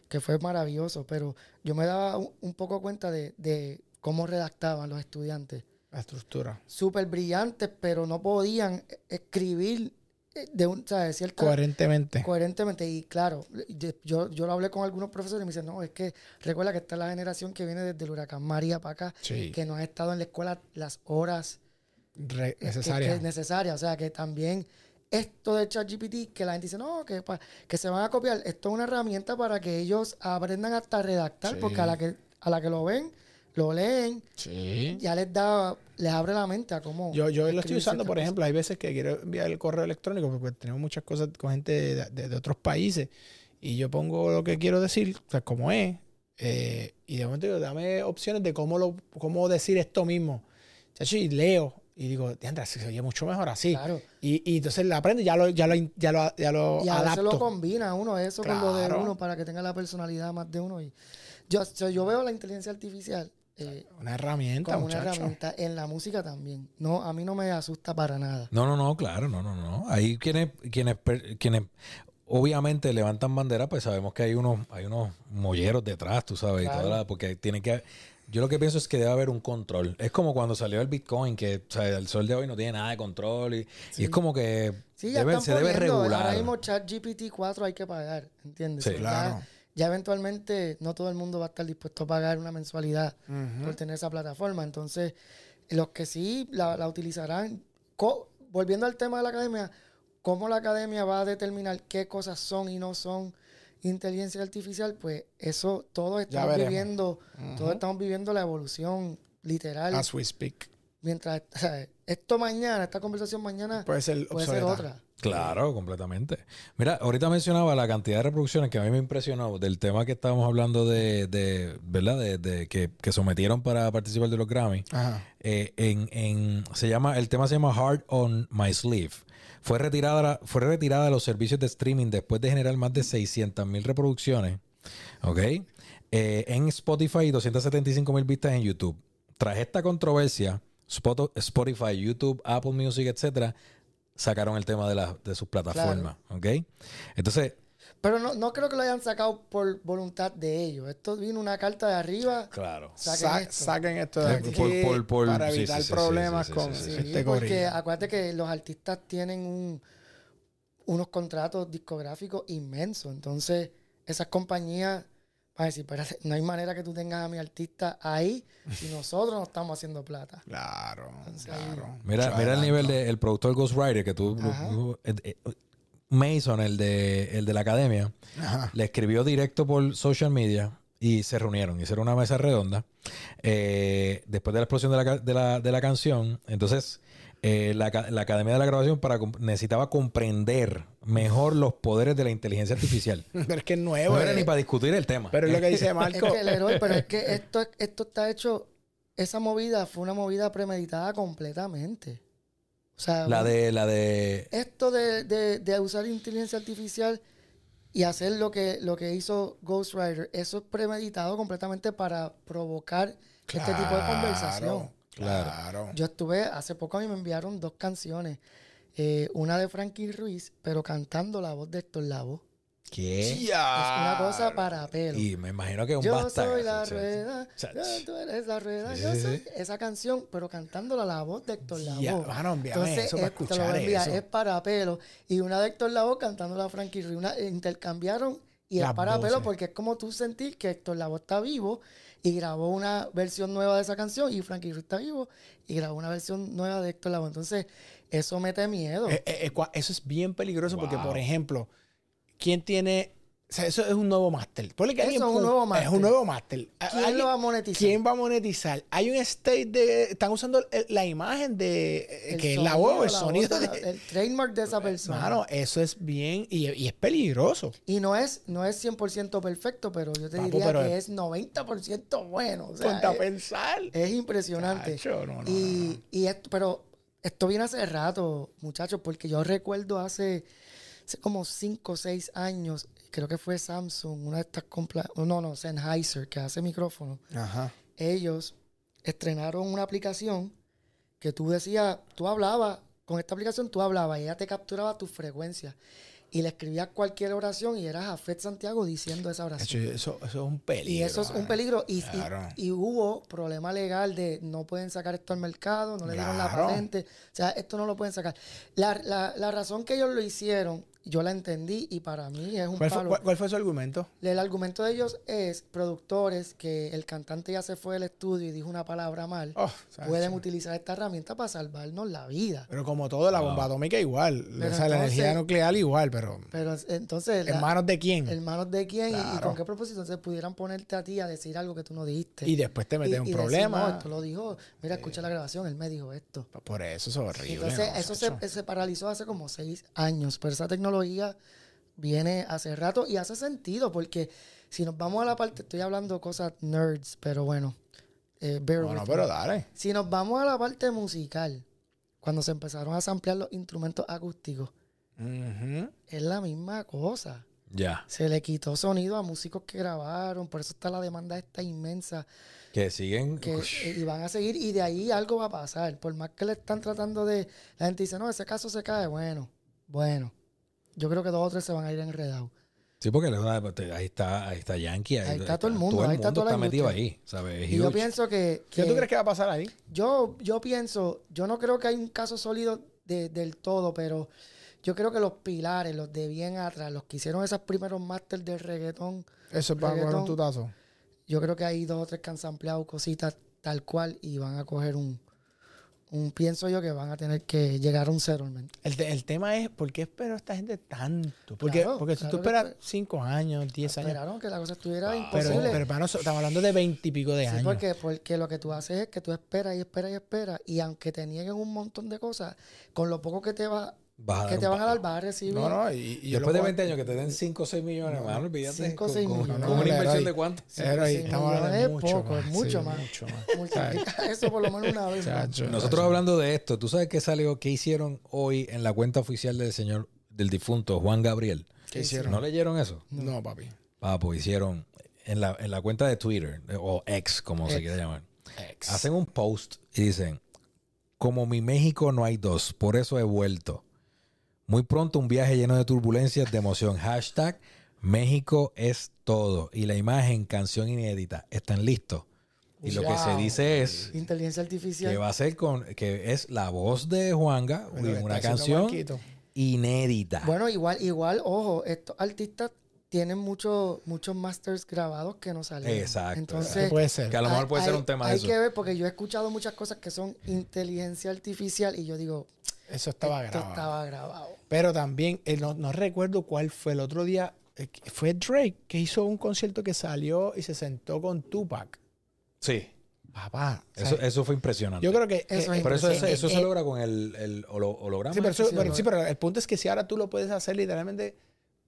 que fue maravilloso, pero yo me daba un, un poco cuenta de, de cómo redactaban los estudiantes. La estructura. Súper brillantes, pero no podían escribir eh, de un, ¿sabes? Cierta, Coherentemente. coherentemente. Y claro, yo, yo lo hablé con algunos profesores y me dicen, no, es que recuerda que esta es la generación que viene desde el huracán María para acá, Sí. que no ha estado en la escuela las horas Re- que- necesaria. Que, es necesaria. O sea, que también esto de ChatGPT, que la gente dice, no, que, pa- que se van a copiar, esto es una herramienta para que ellos aprendan hasta redactar, Sí. porque a la que a la que lo ven, lo leen, Sí. ya les da, les abre la mente a cómo. Yo, yo lo estoy usando, por ejemplo, hay veces que quiero enviar el correo electrónico porque tenemos muchas cosas con gente de, de- de otros países y yo pongo lo que quiero decir, o sea, como es, eh, y de momento digo, dame opciones de cómo, lo, cómo decir esto mismo. Chacho, y leo y digo, diandra, se oye mucho mejor así. Claro. Y, y entonces la aprendo y ya lo, ya lo, ya lo, ya lo Y a veces lo combina uno eso con lo de Claro. uno para que tenga la personalidad más de uno. Y yo, yo veo la inteligencia artificial eh, Una herramienta, como una herramienta en la música también. No, a mí no me asusta para nada. No, no, no, claro, no, no, no. Hay quienes, quienes, quienes obviamente levantan bandera, pues sabemos que hay unos, hay unos molleros detrás, tú sabes, y Claro. toda la- porque tiene que yo lo que pienso es que debe haber un control. Es como cuando salió el Bitcoin, que o sea, el sol de hoy no tiene nada de control y, y es como que Sí, debe- se debe regular. Ahora mismo ChatGPT 4 hay que pagar, ¿entiendes? Sí. Claro. Ya, eventualmente no todo el mundo va a estar dispuesto a pagar una mensualidad por tener esa plataforma. Entonces, los que sí la, la utilizarán, volviendo al tema de la academia, cómo la academia va a determinar qué cosas son y no son inteligencia artificial, pues eso todos estamos viviendo, todos estamos viviendo la evolución literal. As we speak. Mientras o sea, esto mañana, esta conversación mañana Puede ser puede ser obsoleta. otra. Claro, completamente. Mira, ahorita mencionaba la cantidad de reproducciones que a mí me impresionó del tema que estábamos hablando de, de ¿verdad? De, de que, que sometieron para participar de los Grammy. Ajá. Eh, en, en- se llama, el tema se llama Heart on My Sleeve. Fue retirada, fue retirada de los servicios de streaming después de generar más de 600 mil reproducciones. ¿Ok? Eh, en Spotify y 275 mil vistas en YouTube. Tras esta controversia, Spot- Spotify, YouTube, Apple Music, etcétera, sacaron el tema de, la, de sus plataformas. ¿Ok? Entonces, Pero no, no creo que lo hayan sacado por voluntad de ellos. Esto vino una carta de arriba. claro. Saquen Sa- esto. saquen esto de Eh, aquí por- por- por- para evitar sí, sí, problemas sí, sí, con sí, sí, Sí, este porque acuérdate que los artistas tienen un, unos contratos discográficos inmensos. Entonces, esas compañías van a decir, "Espérate, no hay manera que tú tengas a mi artista ahí si nosotros no estamos haciendo plata. Claro, claro. Mira, Mucho mira el nivel del productor Ghostwriter que tú, eh, eh, Mason, el de, el de la academia, Ajá. le escribió directo por social media y se reunieron, hicieron una mesa redonda eh, después de la explosión de la, de la, de la canción. Entonces, eh, la, la Academia de la Grabación para, necesitaba comprender mejor los poderes de la inteligencia artificial. <laughs> Pero es que es nuevo. No era eh. ni para discutir el tema. Pero es lo que dice <laughs> Es Marco. que el héroe, pero es que <laughs> esto, esto está hecho, esa movida fue una movida premeditada completamente. O sea, la de, la de, esto de, de- de usar inteligencia artificial y hacer lo que, lo que hizo Ghost Rider, eso es premeditado completamente para provocar este tipo de conversación. Claro. Claro. Yo estuve, hace poco a mí me enviaron dos canciones, eh, una de Frankie Ruiz, pero cantando la voz de Héctor Lavoe. ¿qué? Es una cosa para pelo. Y me imagino que es un Yo soy la rueda, yo- tú eres la rueda, Sí, yo sí, soy sí. esa canción, pero cantándola la voz de Héctor Lavoe. Ya, mano, envíame Entonces, eso para eh, te lo escuchar voy a enviar, eso. es para pelo. Y una de Héctor Lavoe cantándola a Frankie Ruiz. Una, eh, intercambiaron y Las es para pelo voces. porque es como tú sentir que Héctor Lavoe está vivo y grabó una versión nueva de esa canción y Frankie Ruiz está vivo y grabó una versión nueva de Héctor Lavoe. Entonces, eso mete miedo. Eh, eh, eh, eso es bien peligroso porque, por ejemplo, ¿quién tiene...? O sea, eso es un nuevo máster. Eso alguien es un nuevo Es máster. un nuevo máster. ¿Quién alguien- lo va a monetizar? ¿Quién va a monetizar? Hay un state de... Están usando la imagen de... El que es la voz, el sonido voz de de... la- el trademark de esa persona. Mano, eso es bien... Y, y es peligroso. Y no es, no es 100% perfecto, pero yo te Papo, diría que es- es 90% bueno. O sea, es, pensar. es impresionante. Chacho, no, no, y, y esto, pero esto viene hace rato, muchachos, porque yo recuerdo hace, hace como 5 o 6 años, creo que fue Samsung, una de estas compla- no, no, Sennheiser, que hace micrófono. Ajá. Ellos estrenaron una aplicación que tú decías, tú hablabas, con esta aplicación tú hablabas y ella te capturaba tus frecuencias. Y le escribías cualquier oración y eras a Fed Santiago diciendo esa oración. eso, eso es un peligro. Y eso es un peligro. Y, y- Claro. y hubo problema legal de no pueden sacar esto al mercado, no le dieron la patente. O sea, esto no lo pueden sacar. La, la- la razón que ellos lo hicieron, yo la entendí y para mí es un ¿Cuál fue, palo. cuál- cuál fue su argumento? El argumento de ellos es productores que el cantante ya se fue del estudio y dijo una palabra mal. Oh, pueden utilizar esta herramienta para salvarnos la vida. Pero como todo, la bomba atómica igual. O sea, la energía nuclear igual, pero Pero entonces, ¿en la- manos de quién? ¿en manos de quién y- con qué propósito? Entonces pudieran ponerte a ti a decir algo que tú no dijiste. Y después te Y- meten un y decir, problema. no, esto lo dijo. Mira, escucha la grabación, él me dijo esto. Por eso es horrible. Entonces, ¿no, eso se, se paralizó hace como seis años, pero esa tecnología viene hace rato y hace sentido porque si nos vamos a la parte, estoy hablando cosas nerds, pero bueno, eh, bear No, no, with pero me. dale. Si nos vamos a la parte musical, cuando se empezaron a samplear los instrumentos acústicos, es la misma cosa. Ya. Se le quitó sonido a músicos que grabaron, por eso está la demanda esta inmensa Que siguen. que eh, y van a seguir y de ahí algo va a pasar. Por más que le están tratando de... La gente dice, no, ese caso se cae. Bueno, bueno. Yo creo que dos o tres se van a ir enredados. Sí, porque la- ahí está, ahí está Yankee. Ahí, Ahí está todo el mundo, ahí está toda la está metido ahí, ¿sabes? Y yo pienso que... ¿Qué tú crees que va a pasar ahí? Yo, yo pienso, yo no creo que hay un caso sólido de- del todo, pero yo creo que los pilares, los de bien atrás, los que hicieron esos primeros máster del reggaetón, Eso es para coger un tutazo. yo creo que hay dos o tres que han sampleado cositas tal cual y van a coger un, un pienso yo que van a tener que llegar a un settlement. El, te- el tema es, ¿por qué esperó esta gente tanto? Porque, Claro, porque si tú claro esperas espe- 5 años, 10 años. Esperaron que la cosa estuviera imposible. pero estamos hablando de 20 y pico de Sí, años. porque, porque lo que tú haces es que tú esperas y esperas y esperas y aunque te nieguen un montón de cosas, con lo poco que te va Vas a dar que te van a dar vas a recibir No, no, y, Después de lo 20 años que te den 5 o 6 millones, hermano, olvídate. Cinco o con- seis con- millones. ¿Con una No, inversión de cuánto? Pero ahí estamos hablando de mucho poco, más, es mucho sí, más. mucho más. <laughs> Multiplica eso por lo menos una vez. más. Chacho, Nosotros hablando de esto, ¿tú sabes qué salió? ¿Qué hicieron hoy en la cuenta oficial del señor, del difunto Juan Gabriel? ¿Qué hicieron? ¿No leyeron eso? No, papi. Papo, hicieron en la, en la cuenta de Twitter, o X, como se X. quiera llamar. Ex. Hacen un post y dicen, como mi México no hay dos, por eso he vuelto. Muy pronto un viaje lleno de turbulencias, de emoción. Hashtag México es todo. Y la imagen, canción inédita. ¿Están listos? Y lo que se dice es Inteligencia artificial. que va a ser con, que es la voz de Juanga, Bueno, una canción Marquito. inédita. Bueno, igual, igual, ojo, estos artistas tienen muchos muchos masters grabados que no salieron. Exacto. Entonces, ¿Qué puede ser? que a lo mejor hay- puede ser hay- un tema de Hay eso. que ver, porque yo he escuchado muchas cosas que son inteligencia artificial y yo digo, Eso estaba esto grabado. estaba grabado. Pero también, eh, no, no recuerdo cuál fue el otro día. eh, fue Drake que hizo un concierto que salió y se sentó con Tupac. Sí, Papá. eso, eso fue impresionante. yo creo que. Eso eh, es pero eso, eh, eso, eso eh, se eh, logra con el, el holo- holograma. Sí, pero, eso- pero- sí, pero el punto es que si ahora tú lo puedes hacer literalmente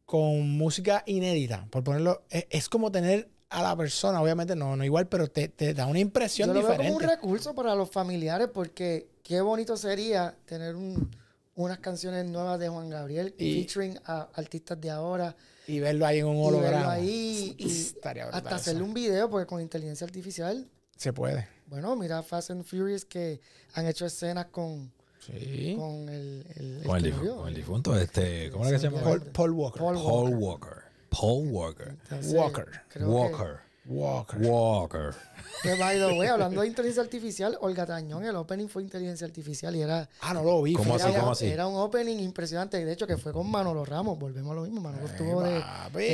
con música inédita, por ponerlo, es, es como tener a la persona, obviamente no, no igual, pero te, te da una impresión Yo lo veo como diferente. un recurso para los familiares porque qué bonito sería tener un- unas canciones nuevas de Juan Gabriel Y- featuring a artistas de ahora y verlo ahí en un y verlo holograma. ahí <laughs> y Estaría hasta hacerle un video porque con inteligencia artificial, Se puede. bueno, mira Fast and Furious que han hecho escenas con, Sí. con el, el, Con el, que difu- murió. con el difunto, este, ¿cómo era que se llama? Paul, Paul Walker. Paul Paul Walker. Walker. Paul Walker. Entonces, Walker. Walker. Walker. Walker. Que, by the way, hablando de inteligencia artificial, Olga Tañón, el opening fue inteligencia artificial y era, Ah, no lo vi. ¿Cómo así? era, ¿Cómo así? era un opening impresionante. De hecho, que fue con Manolo Ramos. Volvemos a lo mismo. Manolo estuvo, de,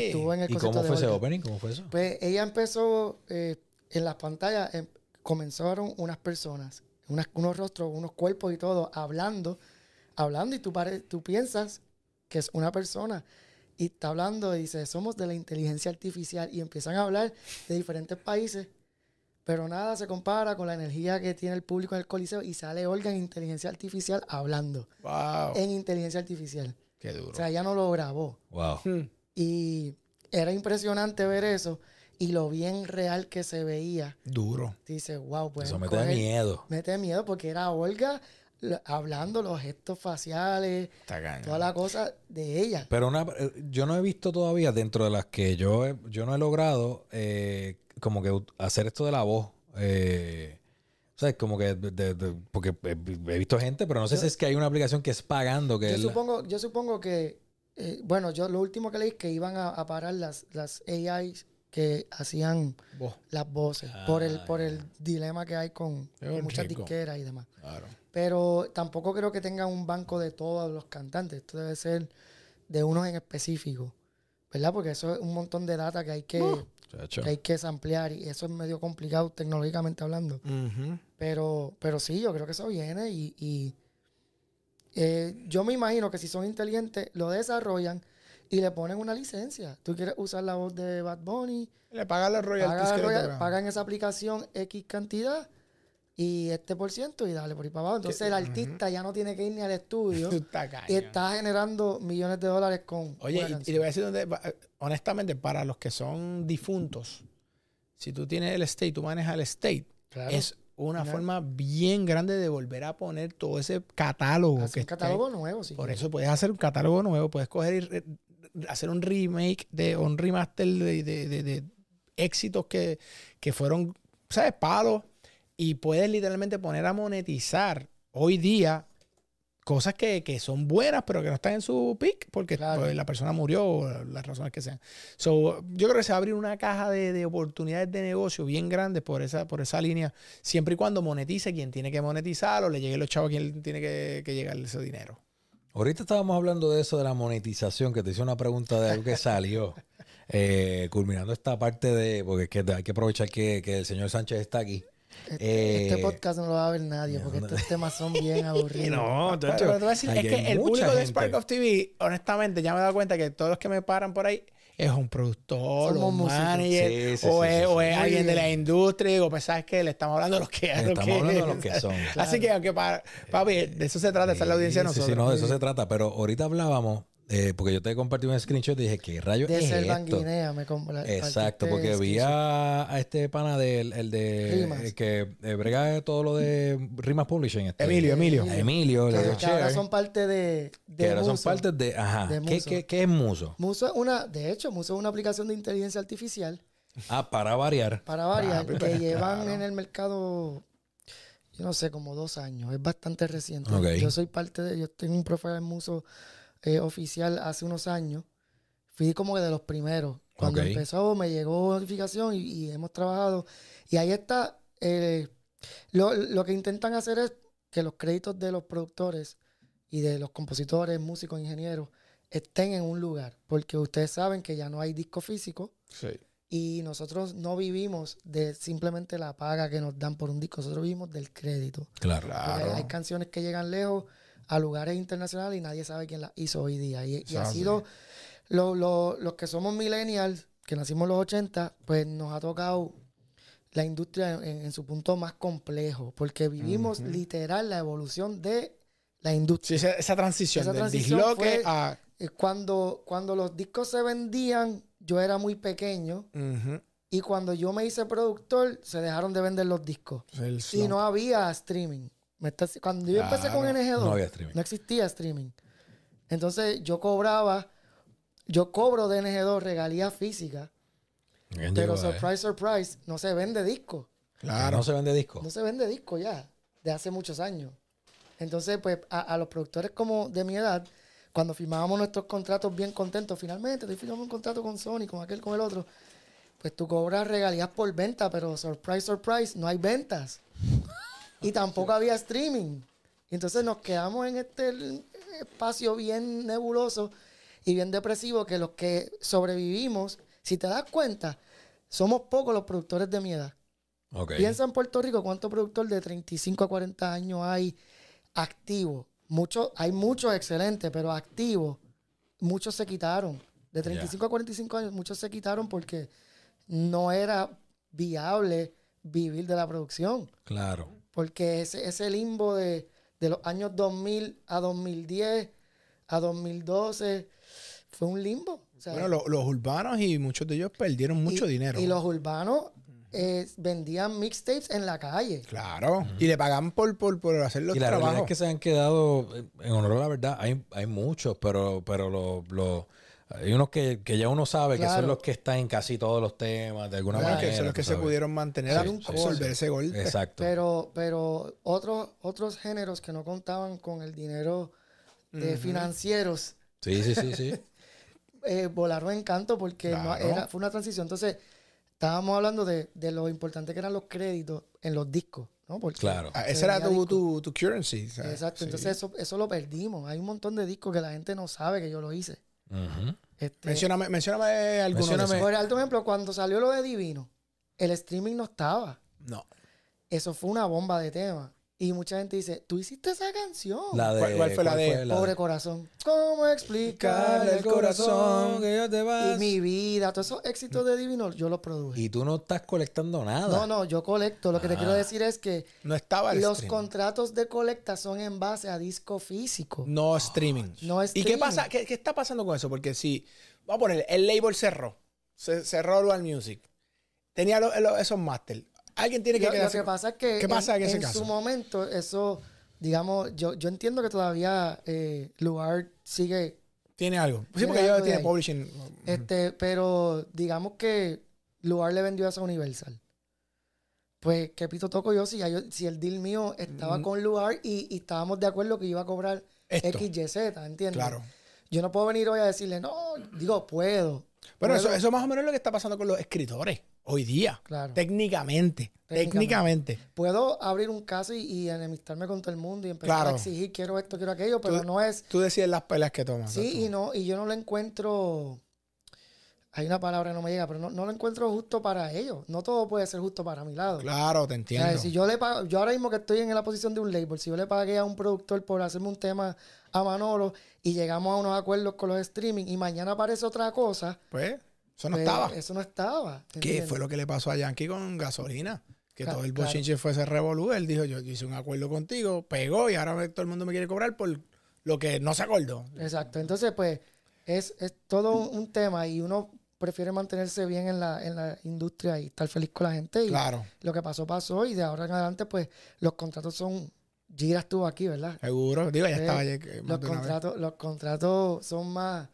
estuvo en el ¿Y cómo de fue ese Olga. opening? ¿Cómo fue eso? Pues ella empezó eh, en las pantallas, em- comenzaron unas personas, unas, unos rostros, unos cuerpos y todo, hablando, hablando y tú, pare- tú piensas que es una persona y está hablando y dice, somos de la inteligencia artificial y empiezan a hablar de diferentes países, pero nada se compara con la energía que tiene el público en el coliseo y sale Olga en inteligencia artificial hablando Wow. en inteligencia artificial. Qué duro. O sea, ella no lo grabó. Wow. Hmm. Y era impresionante ver eso y lo bien real que se veía. Duro. Dice, wow, pues. Eso me da miedo. Mete miedo porque era Olga hablando los gestos faciales, toda la cosa de ella. Pero una, eh, yo no he visto todavía dento de las que yo, he- yo no he logrado eh, como que hacer esto de la voz. Eh, ¿Sabes? Como que, de- de- de- porque he, visto gente, pero no sé si es que hay una aplicación que es pagando que Yo es la- supongo, yo supongo que eh, bueno, yo lo último que leí es que iban a, a parar las, las AIs que hacían las voces por el Ah, por el dilema que hay con, con muchas disqueras y demás. Claro. Pero tampoco creo que tengan un banco de todos los cantantes. Esto debe ser de unos en específico. ¿Verdad? Porque eso es un montón de data que hay que, Chacho. que hay que samplear y eso es medio complicado tecnológicamente hablando. Pero, pero sí, yo creo que eso viene y, y, eh, yo me imagino que si son inteligentes, lo desarrollan y le ponen una licencia. Tú quieres usar la voz de Bad Bunny, Le pagan los royalties paga, que le royal- tocan. paga en esa aplicación X cantidad y este por ciento y dale por ahí para abajo. Entonces el artista ya no tiene que ir ni al estudio <laughs> y está generando millones de dólares con Oye, una y, y le voy a decir eh, honestamente, para los que son difuntos, si tú tienes el estate, tú manejas el estate, Claro. es una forma bien grande de volver a poner todo ese catálogo. Hace que un catálogo nuevo, sí. Por eso puedes hacer un catálogo nuevo, puedes coger y hacer un remake de un remaster de, de- de- de éxitos que, que fueron, ¿sabes? Palos. Y puedes literalmente poner a monetizar hoy día cosas que, que son buenas, pero que no están en su peak porque Claro. pues, la persona murió o las razones que sean. So, yo creo que se va a abrir una caja de, de oportunidades de negocio bien grandes por esa, por esa línea, siempre y cuando monetice quien tiene que monetizar o le llegue los chavos a quien tiene que, que llegarle ese dinero. Ahorita estábamos hablando de eso de la monetización, que te hice una pregunta de algo que salió. <laughs> eh, culminando esta parte de, porque es que hay que aprovechar que, que el señor Sánchez está aquí. Este, este Eh, podcast no lo va a ver nadie porque no. estos temas son bien <laughs> aburridos. No, Pero, pero te voy a decir, es que el público de. Spark of TV, honestamente, ya me he dado cuenta que todos los que me paran por ahí es un productor, Somos un manager, Sí, sí, o sí, es, sí, o sí. es Muy alguien de la industria. Digo, pues sabes que le estamos hablando de los que, Le estamos hablando de los que son. <laughs> Así que, aunque para, papi, de eso se trata, esa es la audiencia de Sí, sí, nosotros. sí, no, de eso se trata. Pero ahorita hablábamos, eh, porque yo te compartí un screenshot y dije, ¿qué rayos de es esto? Guinea me compra. Exacto, porque vi a, a este pana del el de Rimas. el que eh, brega todo lo de Rimas Publishing. este, Emilio, Emilio. Emilio, le que, dio que ahora son parte de, de que ahora son Muso. partes de. Ajá. de ¿Qué, qué, qué es Muso? Muso es una, de hecho, Muso es una aplicación de inteligencia artificial Ah, para variar. para varias Papi, que pues, llevan claro. en el mercado, yo no sé, como dos años. Es bastante reciente. Yo soy parte de, yo tengo un profile en Muso eh, oficial hace unos años. Fui como que de los primeros. Cuando Ok. empezó me llegó notificación y, y hemos trabajado. Y ahí está, eh, lo, lo que intentan hacer es que los créditos de los productores y de los compositores, músicos, ingenieros estén en un lugar. Porque ustedes saben que ya no hay disco físico. Sí. Y nosotros no vivimos de simplemente la paga que nos dan por un disco, nosotros vivimos del crédito. Claro. Porque Claro. Hay canciones que llegan lejos a lugares internacionales y nadie sabe quién las hizo hoy día. Y, ha sido lo- lo- los que somos millennials, que nacimos en los 80, pues nos ha tocado la industria en, en su punto más complejo, porque vivimos literal la evolución de la Sí, industria. esa, esa transición Esa del transición disloque fue- a... Eh, Cuando, cuando los discos se vendían, yo era muy pequeño. Y cuando yo me hice productor, se dejaron de vender los discos. El Y no había streaming. Me cuando yo empecé con Claro, NG2, no había streaming. no existía streaming. Entonces yo cobraba, yo cobro de NG2 regalía física, ¿Quién pero llegó, eh? surprise, surprise, no se vende disco. Claro. No se vende disco. No se vende disco ya, de hace muchos años. Entonces, pues, a, a los productores como de mi edad, cuando firmábamos nuestros contratos bien contentos, finalmente, estoy firmando un contrato con Sony, con aquel, con el otro, pues tú cobras regalías por venta, pero surprise, surprise, no hay ventas. Y tampoco había streaming. Entonces nos quedamos en este espacio bien nebuloso y bien depresivo que los que sobrevivimos, si te das cuenta, somos pocos los productores de mi edad. Ok. Piensa en Puerto Rico cuántos productores de 35 a 40 años hay activos. Muchos, hay muchos excelentes, pero activos, muchos se quitaron. De 35 a 45 años, muchos se quitaron porque no era viable vivir de la producción. Claro. Porque ese, ese limbo de, de los años 2000 a 2010, a 2012, fue un limbo. O sea, Bueno, lo- los urbanos y muchos de ellos perdieron mucho y- dinero. Y los urbanos eh, vendían mixtapes en la calle. Claro. Y le pagan por, por, por hacer los Y la realidad trabajos. es que se han quedado, eh, en honor a la verdad, hay, hay muchos, pero, pero lo, lo- hay unos que, que ya uno sabe que son los que están en casi todos los temas, de alguna Claro, manera. que son los que se pudieron mantener Sí, a sí, ese golpe. Exacto. Pero, pero otros, otros géneros que no contaban con el dinero de financieros Sí, sí, sí, sí. <laughs> eh, volaron en canto porque no- era, fue una transición. Entonces, estábamos hablando de, de lo importante que eran los créditos en los discos, ¿no? Porque Claro. Ah, se ese era tu, tu, tu currency. Exacto, sí. entonces eso, eso lo perdimos. Hay un montón de discos que la gente no sabe que yo lo hice. Ujú. Este, Mencióname, mencióname algunos. de Mencióname- por alto ejemplo, cuando salió lo de Divino, el streaming no estaba. No. Eso fue una bomba de tema. Y mucha gente dice, tú hiciste esa canción. La de, ¿Cuál- cuál fue la de- Pobre corazón. ¿Cómo explicarle el corazón? que ya te Y vas? mi vida, todos esos éxitos de Divino, yo los produje. Y tú no estás colectando nada. No, no, yo colecto. Lo que te Ah. quiero decir es que No estaba el los streaming. contratos de colecta son en base a disco físico. No streaming. No ¿Y streaming. qué pasa? ¿Qué, qué está pasando con eso? Porque si, vamos a poner, el label cerró. Se, cerró Dual Music. Tenía lo- lo- esos máster. Alguien tiene que Lo, lo quedarse que pasa es que ¿Qué pasa en ese en caso? su momento, eso, digamos, yo, yo entiendo que todavía eh, Lugar sigue, Tiene algo. Sí, Tiene porque tienen ahí. publishing. este, pero digamos que Lugar le vendió eso a Universal. Pues, ¿qué pito toco yo si, ya yo- si el deal mío estaba Mm. con Lugar y, y estábamos de acuerdo que iba a cobrar Esto. XYZ, ¿entiendes? Claro. Yo no puedo venir hoy a decirle, no, digo, puedo. Bueno, Puedo. eso, eso más o menos es lo que está pasando con los escritores hoy día. Claro. Técnicamente. Técnicamente. Puedo abrir un caso y, y enemistarme con todo el mundo y empezar Claro. a exigir, quiero esto, quiero aquello, pero Tú- no es... Tú decides las peleas que tomas. Sí, y no, y yo no lo encuentro. Hay una palabra que no me llega, pero no, no lo encuentro justo para ellos. No todo puede ser justo para mi lado. Claro, te O sea, entiendo. si yo le pago, yo ahora mismo que estoy en la posición de un label, si yo le pagué a un productor por hacerme un tema a Manolo y llegamos a unos acuerdos con los streaming y mañana aparece otra cosa, Pues, eso no estaba. eso no estaba. ¿Qué fue lo que le pasó a Yankee con gasolina? Que todo el claro. bochinche fue ese revolú. Él dijo, yo hice un acuerdo contigo, pegó y ahora todo el mundo me quiere cobrar por lo que no se acordó. Exacto. Entonces, pues, es, es todo un, tema y uno prefiere mantenerse bien en la, en la industria y estar feliz con la gente. Y Claro, lo que pasó, pasó. Y de ahora en adelante, pues, los contratos son. Gira estuvo aquí, ¿verdad? seguro. Digo, ya Eh, estaba más Los contratos, los contratos son más,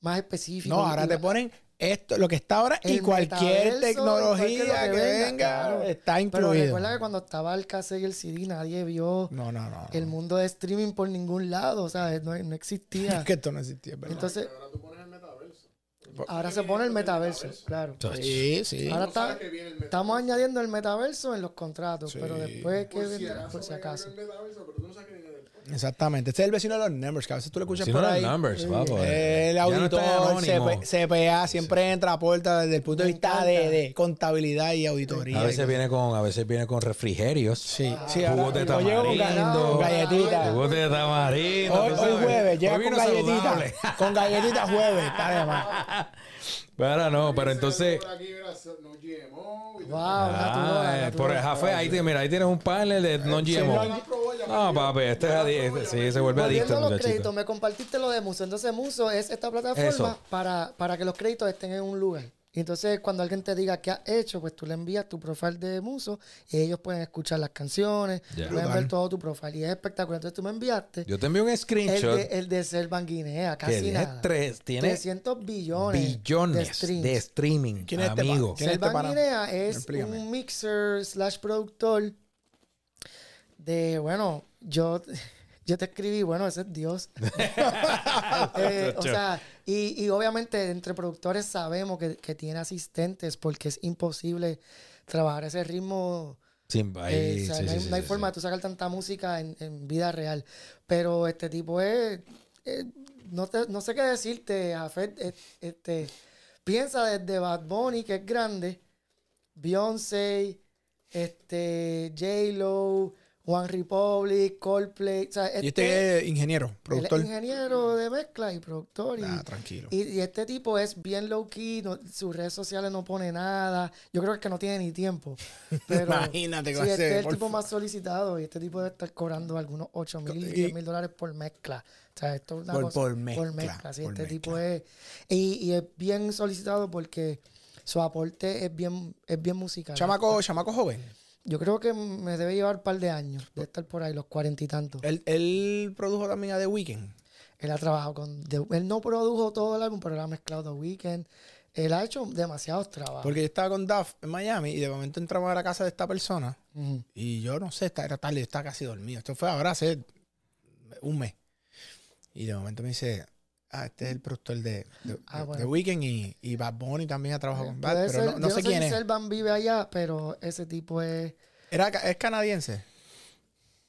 más específicos. No, ahora te ponen esto, lo que está ahora y El cualquier metaverso, tecnología cualquier que, que venga, venga, claro. está Pero incluido. recuerda que cuando estaba el cassette y el CD, nadie vio No, no, no. el mundo de streaming por ningún lado. ¿sabes? No, no existía. <laughs> Es que esto no existía, ¿verdad? Entonces, ahora se pone el metaverso, claro. sí, sí. Ahora está- estamos añadiendo el metaverso en los contratos, Sí. pero después que vendrá, por si acaso. Exactamente. Este es el vecino de los numbers, que a veces tú le escuchas Si por no ahí. los numbers, papo. El no auditor. CP CPA, siempre entra, aporta desde el punto de vista de, de contabilidad y auditoría. A veces viene con, a veces viene con refrigerios. Sí, sí, Jugos de tamarindo. con galletitas. Jugos de tamarindo. Hoy, hoy jueves, llega Hoy con galletitas. Con galletitas jueves, está de más. <laughs> Pero no, pero entonces. Wow, Ah, natural, por el café, ahí, te- mira, ahí tienes un panel de non-GMO. No, papi, este es adi- este- sí, se vuelve adicto, los créditos, me compartiste lo de Muso. Entonces, Muso es esta plataforma para, para que los créditos estén en un lugar. Y entonces, cuando alguien te diga qué has hecho, pues tú le envías tu profile de Muso y ellos pueden escuchar las canciones, pueden ver todo tu profile. Y es espectacular. Entonces, tú me enviaste Yo te envío un el screenshot de, el de Selvan Guinea, que casi tiene, nada. tres, tiene 300 billones, billones de streaming, ¿Quién es este amigo. este Selvan? Guinea es Explícame. un mixer slash productor de, bueno, yo, <laughs> yo te escribí, bueno, ese es Dios. <laughs> Eh, o sea, y, y obviamente entre productores sabemos que, que tiene asistentes porque es imposible trabajar ese ritmo. Sin- eh, ahí, o sea, sí, no hay, sí, no hay sí, forma de tú sacar tanta música en, en vida real. Pero este tipo es... eh, no, te- no sé qué decirte, Jafet. eh, Este, piensa desde Bad Bunny, que es grande, Beyoncé, este, J-Lo, One Republic, Coldplay. O sea, Y este, este es ingeniero, él es productor. ingeniero de mezcla y productor. Ah, tranquilo. y, y este tipo es bien low key, no- sus redes sociales no pone nada. Yo creo que no tiene ni tiempo. <laughs> Pero Imagínate sí, este es el tipo más solicitado y este tipo debe estar cobrando algunos 8 mil, Y- 10 mil dólares por mezcla. O sea, esto es una Por- cosa- por mezcla, sí, por este mezcla. tipo es. Y, y es bien solicitado porque su aporte es bien, es bien musical. Chamaco, chamaco joven. Yo creo que me debe llevar un par de años de estar por ahí, los cuarenta y tantos. Él, él produjo también a The Weeknd. Él ha trabajado con. The- él no produjo todo el álbum, pero él ha mezclado The Weeknd. Él ha hecho demasiados trabajos. Porque yo estaba con Duff en Miami y de momento entramos a la casa de esta persona y yo no sé, era tarde, yo estaba casi dormido. Esto fue ahora hace un mes. Y de momento me dice, Ah, este es el productor de, de, Ah, de. Weeknd y, y Bad Bunny también ha trabajado con Bad, Puede pero ser- no, no yo sé quién si es. Selvan vive allá, pero ese tipo es. Era, ¿Es canadiense?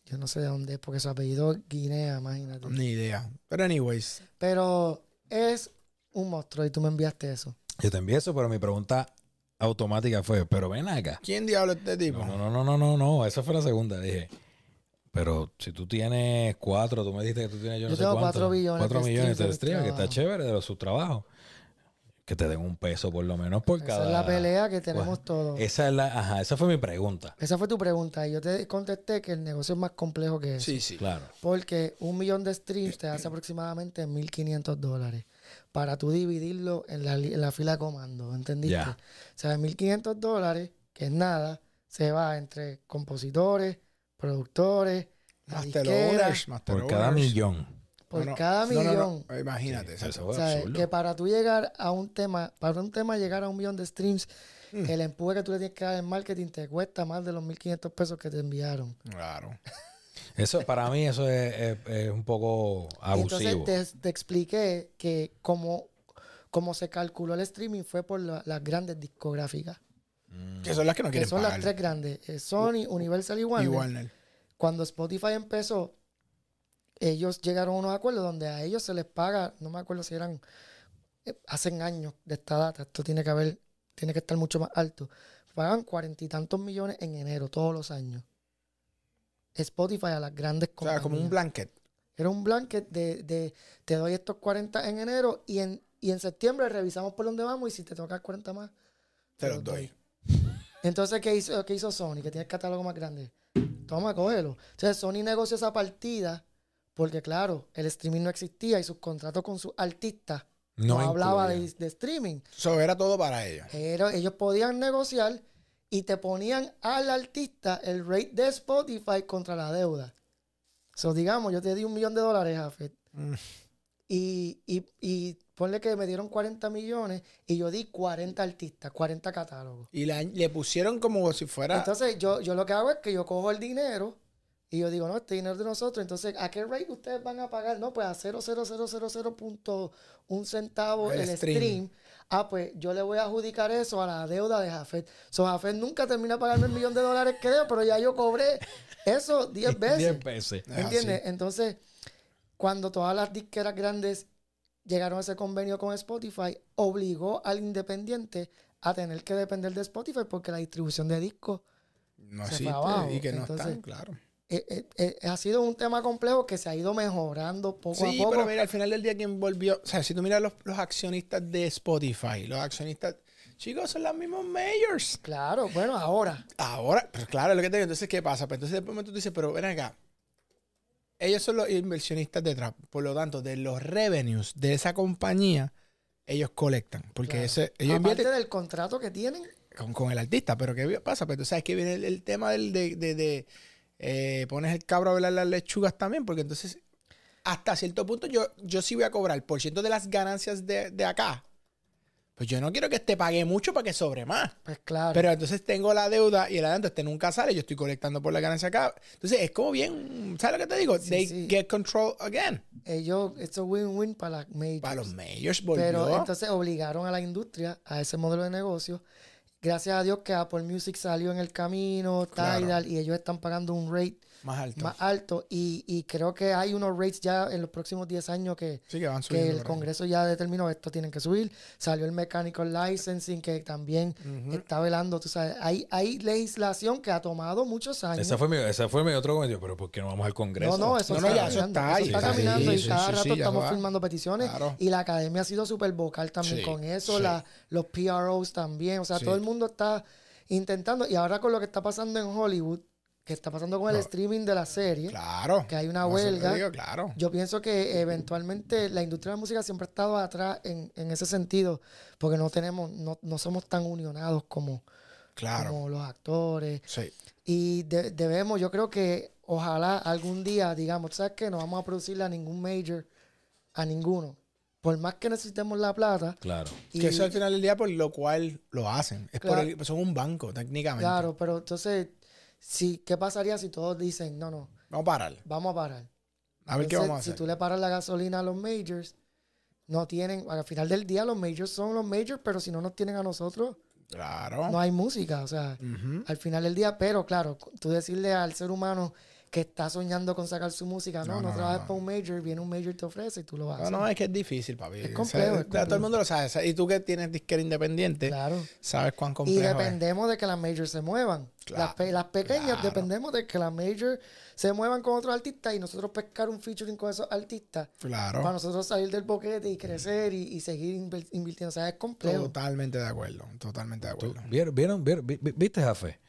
Yo no sé de dónde es, porque su apellido es Guinea, imagínate. Ni idea. Pero anyways, Pero es un monstruo y tú me enviaste eso. Yo te envié eso, pero mi pregunta automática fue, pero ven acá. ¿quién diablo es este tipo? No, no, no, no, no, no, esa fue la segunda. Dije, pero si tú tienes cuatro, tú me dijiste que tú tienes yo no Yo sé tengo cuánto, cuatro billones cuatro de millones streams de streams, que está trabajo. chévere de los sus trabajos. Que te den un peso por lo menos por Esa cada. es la pelea que tenemos Bueno, todos. Esa es la, ajá, esa fue mi pregunta. Esa fue tu pregunta y yo te contesté que el negocio es más complejo que eso. Sí, sí. Claro. Porque un millón de streams te hace aproximadamente 1.500 dólares para tú dividirlo en la, en la fila de comando, ¿entendiste? Ya. O sea, 1.500 dólares, que es nada, se va entre compositores, productores, Master Owners, Master Por cada Owners. millón. por No, no, cada no, no, no. millón. Imagínate. Sí, eso O es sea, absurdo. que para tú llegar a un tema, para un tema llegar a un millón de streams, Mm. el empuje que tú le tienes que dar en marketing te cuesta más de los 1.500 pesos que te enviaron. Claro. Eso, para mí, eso es, es- es un poco abusivo. entonces te, te expliqué que como, como se calculó el streaming fue por la- las grandes discográficas, Mm. Que son las que no que quieren son pagar. las tres grandes, eh, Sony, Universal y Warner. Y Warner. Cuando Spotify empezó, ellos llegaron a unos acuerdos donde a ellos se les paga, no me acuerdo si eran, eh, hacen años de esta data, esto tiene que haber, tiene que estar mucho más alto, pagan cuarenta y tantos millones en enero todos los años. Spotify a las grandes O sea, como un compañías. blanket. Era un blanket de, de te doy estos 40 en enero y en, y en septiembre revisamos por dónde vamos y si te toca 40 más. Te los doy. Entonces, ¿qué hizo, qué hizo Sony? Que tiene el catálogo más grande. Toma, cógelo. Entonces, Sony negoció esa partida porque, claro, el streaming no existía y sus contratos con sus artistas no, hablaba de, incluye. de streaming. Eso era todo para ellos. Pero ellos podían negociar y te ponían al artista el rate de Spotify contra la deuda. So, digamos, yo te di un millón de dólares, Jafet. Mm. Y, y, y ponle que me dieron 40 millones y yo di 40 artistas, 40 catálogos. Y la- le pusieron como si fuera. Entonces, yo, yo lo que hago es que yo cojo el dinero y yo digo, no, este dinero es de nosotros. Entonces, ¿a qué rate ustedes van a pagar? No, pues a 0,0000.1 centavo El el, stream. stream. Ah, pues yo le voy a adjudicar eso a la deuda de Jafet. So, Jafet nunca termina pagando el millón de dólares que debo, pero ya yo cobré eso 10 <laughs> veces. 10 veces. Ah, ¿Entiendes? Entonces, cuando todas las disqueras grandes llegaron a ese convenio con Spotify, obligó al independiente a tener que depender de Spotify porque la distribución de discos no se fue existe abajo. y que no Entonces, están, claro. eh, eh, eh, ha sido un tema complejo que se ha ido mejorando poco a Sí, poco. pero mira, al final del día quien volvió, o sea, si tú miras los, los accionistas de Spotify, los accionistas, chicos, son los mismos mayors. Claro, bueno, ahora. Ahora, pues claro, es lo que te digo, entonces, ¿qué pasa? Pues entonces de momento tú dices, pero ven acá, ellos son los inversionistas detrás, por lo tanto, de los revenues de esa compañía, ellos colectan, porque Claro. ese, ellos Aparte invierten del contrato que tienen, con, con el artista, pero ¿qué pasa? Pues tú sabes que viene el, el tema del, de, de- de, eh, pones el cabro a velar las lechugas también, porque entonces hasta cierto punto yo, yo sí voy a cobrar por ciento de las ganancias de, de acá. Pues yo no quiero que este pague mucho para que sobre más. pues claro. Pero entonces tengo la deuda y el adelanto este nunca sale, yo estoy colectando por la ganancia acá. Entonces es como bien, ¿sabes lo que te digo? Sí, They sí. get control again. ellos, esto es win-win para las majors. Para los majors volvió. Pero entonces obligaron a la industria a ese modelo de negocio. Gracias a Dios que Apple Music salió en el camino, Claro. Tidal, y ellos están pagando un rate más alto. más alto. Y, y creo que hay unos rates ya en los próximos 10 años que, sí, que van que subiendo. el. Congreso ya determinó esto tienen que subir. Salió el Mechanical Licensing que también está velando. Tú sabes, hay, hay legislación que ha tomado muchos años. Ese fue mi, ese fue mi otro comentario, pero ¿por qué no vamos al Congreso? No, no, eso No, no, está ya eso caminando. está, caminando sí, y sí, cada sí, rato estamos va. firmando peticiones. Claro. Y la academia ha sido súper vocal también Sí, con eso, sí. la- los PROs también. O sea, Sí. todo el mundo está intentando. Y ahora con lo que está pasando en Hollywood, que está pasando con el No. streaming de la serie, Claro. que hay una huelga. digo, claro. yo pienso que eventualmente la industria de la música siempre ha estado atrás en, en ese sentido, porque no tenemos, no, no somos tan unionados como, Claro. como los actores. Sí. Y de- debemos, yo creo que ojalá algún día digamos, ¿sabes qué? No vamos a producirle a ningún major, a ninguno. Por más que necesitemos la plata. Claro. Y, que eso al final del día por lo cual lo hacen. Es por el- son un banco, técnicamente. claro, pero entonces, sí, ¿qué pasaría si todos dicen, no, no, Vamos a parar. vamos a parar? A ver qué vamos a Si hacer. tú le paras la gasolina a los majors, no tienen, al final del día los majors son los majors, pero si no nos tienen a nosotros, Claro. no hay música, o sea, al final del día, pero claro, tú decirle al ser humano que está soñando con sacar su música, no, No, no, no, trabajes no. para un major, viene un major te ofrece y tú lo No, haces. no, es que es difícil, papi. Es complejo, O sea, es complejo. Todo el mundo lo sabe. Y tú que tienes disquera independiente, Claro. sabes cuán Y complejo es. dependemos de que las majors se muevan. Claro, las, pe- las pequeñas claro. dependemos de que las majors se muevan con otros artistas y nosotros pescar un featuring con esos artistas Claro. para nosotros salir del boquete y crecer y, y seguir invirtiendo. O sea, es complejo. Totalmente de acuerdo. Totalmente de acuerdo. ¿Vieron, vieron, vieron- vi- vi- ¿Viste, Jafe?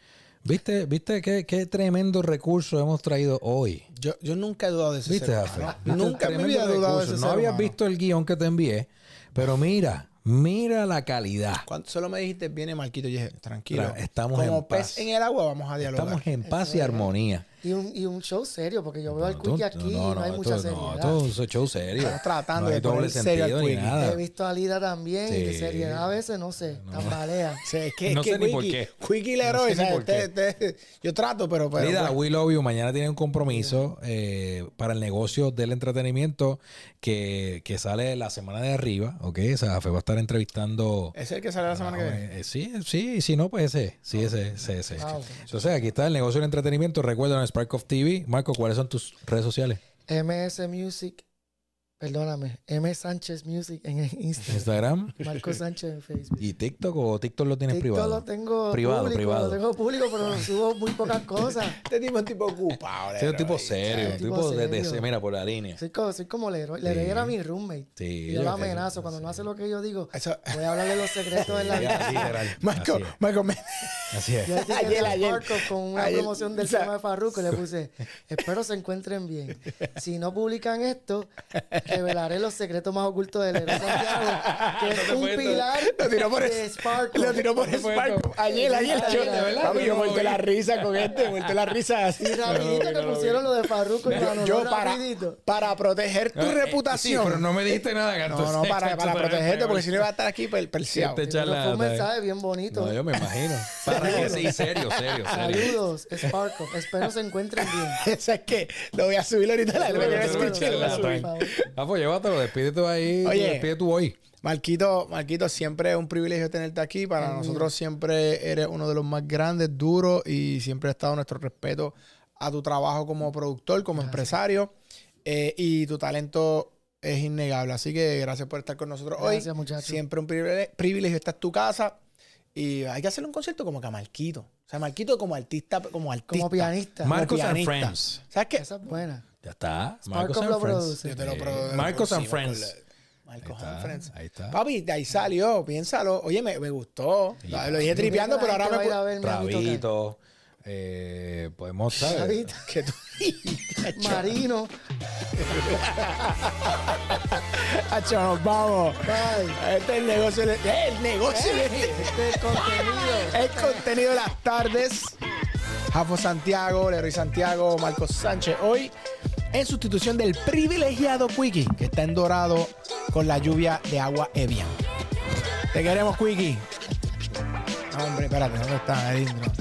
¿Viste, viste qué, qué tremendo recurso hemos traído hoy? Yo, yo nunca he dudado de ese ¿Viste, ser humano. ¿Viste Nunca vida he dudado de ese No ser habías humano. visto el guion que te envié, pero mira, mira la calidad. Cuando solo me dijiste, viene Marquito, y dije, tranquilo. Estamos Como en pez paz. en el agua, vamos a dialogar. Estamos en paz y armonía. Y un, y un show serio, porque yo veo al Quickie aquí y no, hay esto- mucha No, seriedad. esto es un show serio. Estamos tratando no hay de poner serio al Quickie. He visto a Lida también y de seriedad a veces, no sé, tambalea. <laughs> Sí, es que, No es que sé ni por qué. Quickie No Leroy, sé ni ¿sabes? por qué. Te- te- yo trato, pero... pero Mira, bueno. We Love You mañana tiene un compromiso eh, para el negocio del entretenimiento que, que sale la semana de arriba, ¿ok? O sea, Fe va a estar entrevistando... ¿Es el que sale la semana que viene? Eh, sí, sí, y si no, pues ese, sí, ese, ese, ese. Wow. Entonces, aquí está el negocio del entretenimiento. Recuerda en Spark of TV. Marco, ¿cuáles son tus redes sociales? MS Music, perdóname, M Sánchez Music en <laughs> Instagram. Instagram Marco Sánchez en Facebook. y TikTok o TikTok lo tienes TikTok privado. lo tengo Privado, público, privado. lo tengo público, pero subo muy pocas cosas. <laughs> Este tipo es un tipo ocupado. Sí, un tipo serio, un tipo tipo de, de- mira, por la línea. Soy como, soy como Leroy. Leroy Sí. era mi roommate. Sí, Y yo lo amenazo. Cuando no hace lo que yo digo, Eso- voy a hablarle los secretos de la vida. <laughs> Marco, Así es. Marco, me- Así es. Yo Ayer, ayer. Sparkle con una Ayer, promoción del o sea- tema de Farruko y le puse, espero se encuentren bien. Si no publican esto, revelaré los secretos más ocultos de Leroy Santiago, que es un pilar Lo tiró por de Sparkle. Lo tiró por No puedo. Spark. Ayer, ayer. Ay, yo- de verdad, Papi, yo muerto la risa con este, muerto la risa así. Y rapidito te pusieron lo de Farruko y Manolo, yo para, rapidito. para proteger tu Eh, reputación. Sí, pero no me dijiste nada, Gato. no, no, para, para protegerte, porque si no iba a estar aquí per- perseado. Este Pero fue un mensaje bien bonito. No, yo me imagino. <laughs> Para que sí, serio, serio, serio. Saludos, Sparkle. Espero se encuentren bien. <laughs> Eso es que lo voy a subir ahorita. La Bueno, que escuché, Ah, pues llévatelo, despide tú ahí. Oye. Despide tú hoy. Marquito, Marquito, siempre es un privilegio tenerte aquí. Para nosotros siempre eres uno de los más grandes, duros y siempre ha estado nuestro respeto a tu trabajo como productor, como empresario eh, y tu talento es innegable. Así que gracias por estar con nosotros hoy. Gracias, muchachos. Siempre un privilegio, privilegio. Esta es tu casa y hay que hacerle un concierto como que a Marquito. O sea, Marquito como artista, como artista. Como pianista. Como Marcos and pianista. Friends. ¿Sabes qué? Esa es buena. Ya está. Sparkle Marcos lo and Friends. produce. Yo te lo Eh, pro- Marcos and Friends. Marcos Ahí and está, Friends. ahí está. Papi, de ahí salió, piénsalo. Oye, me, me gustó. Ya. Lo dije tripeando, pero ahora me... a tocar. Rabito. Eh, podemos, <laughs> tú... Marino. <laughs> Hacho, nos vamos. Bye. Este es el negocio. de- El negocio. de- Este es el contenido. <laughs> El contenido de las tardes. Jafo Santiago, Leroy Santiago, Marcos Sánchez. Hoy en sustitución del privilegiado Quickie, que está en dorado con la lluvia de agua Evian. Te queremos, Quickie. No, hombre, espérate, ¿dónde está intro?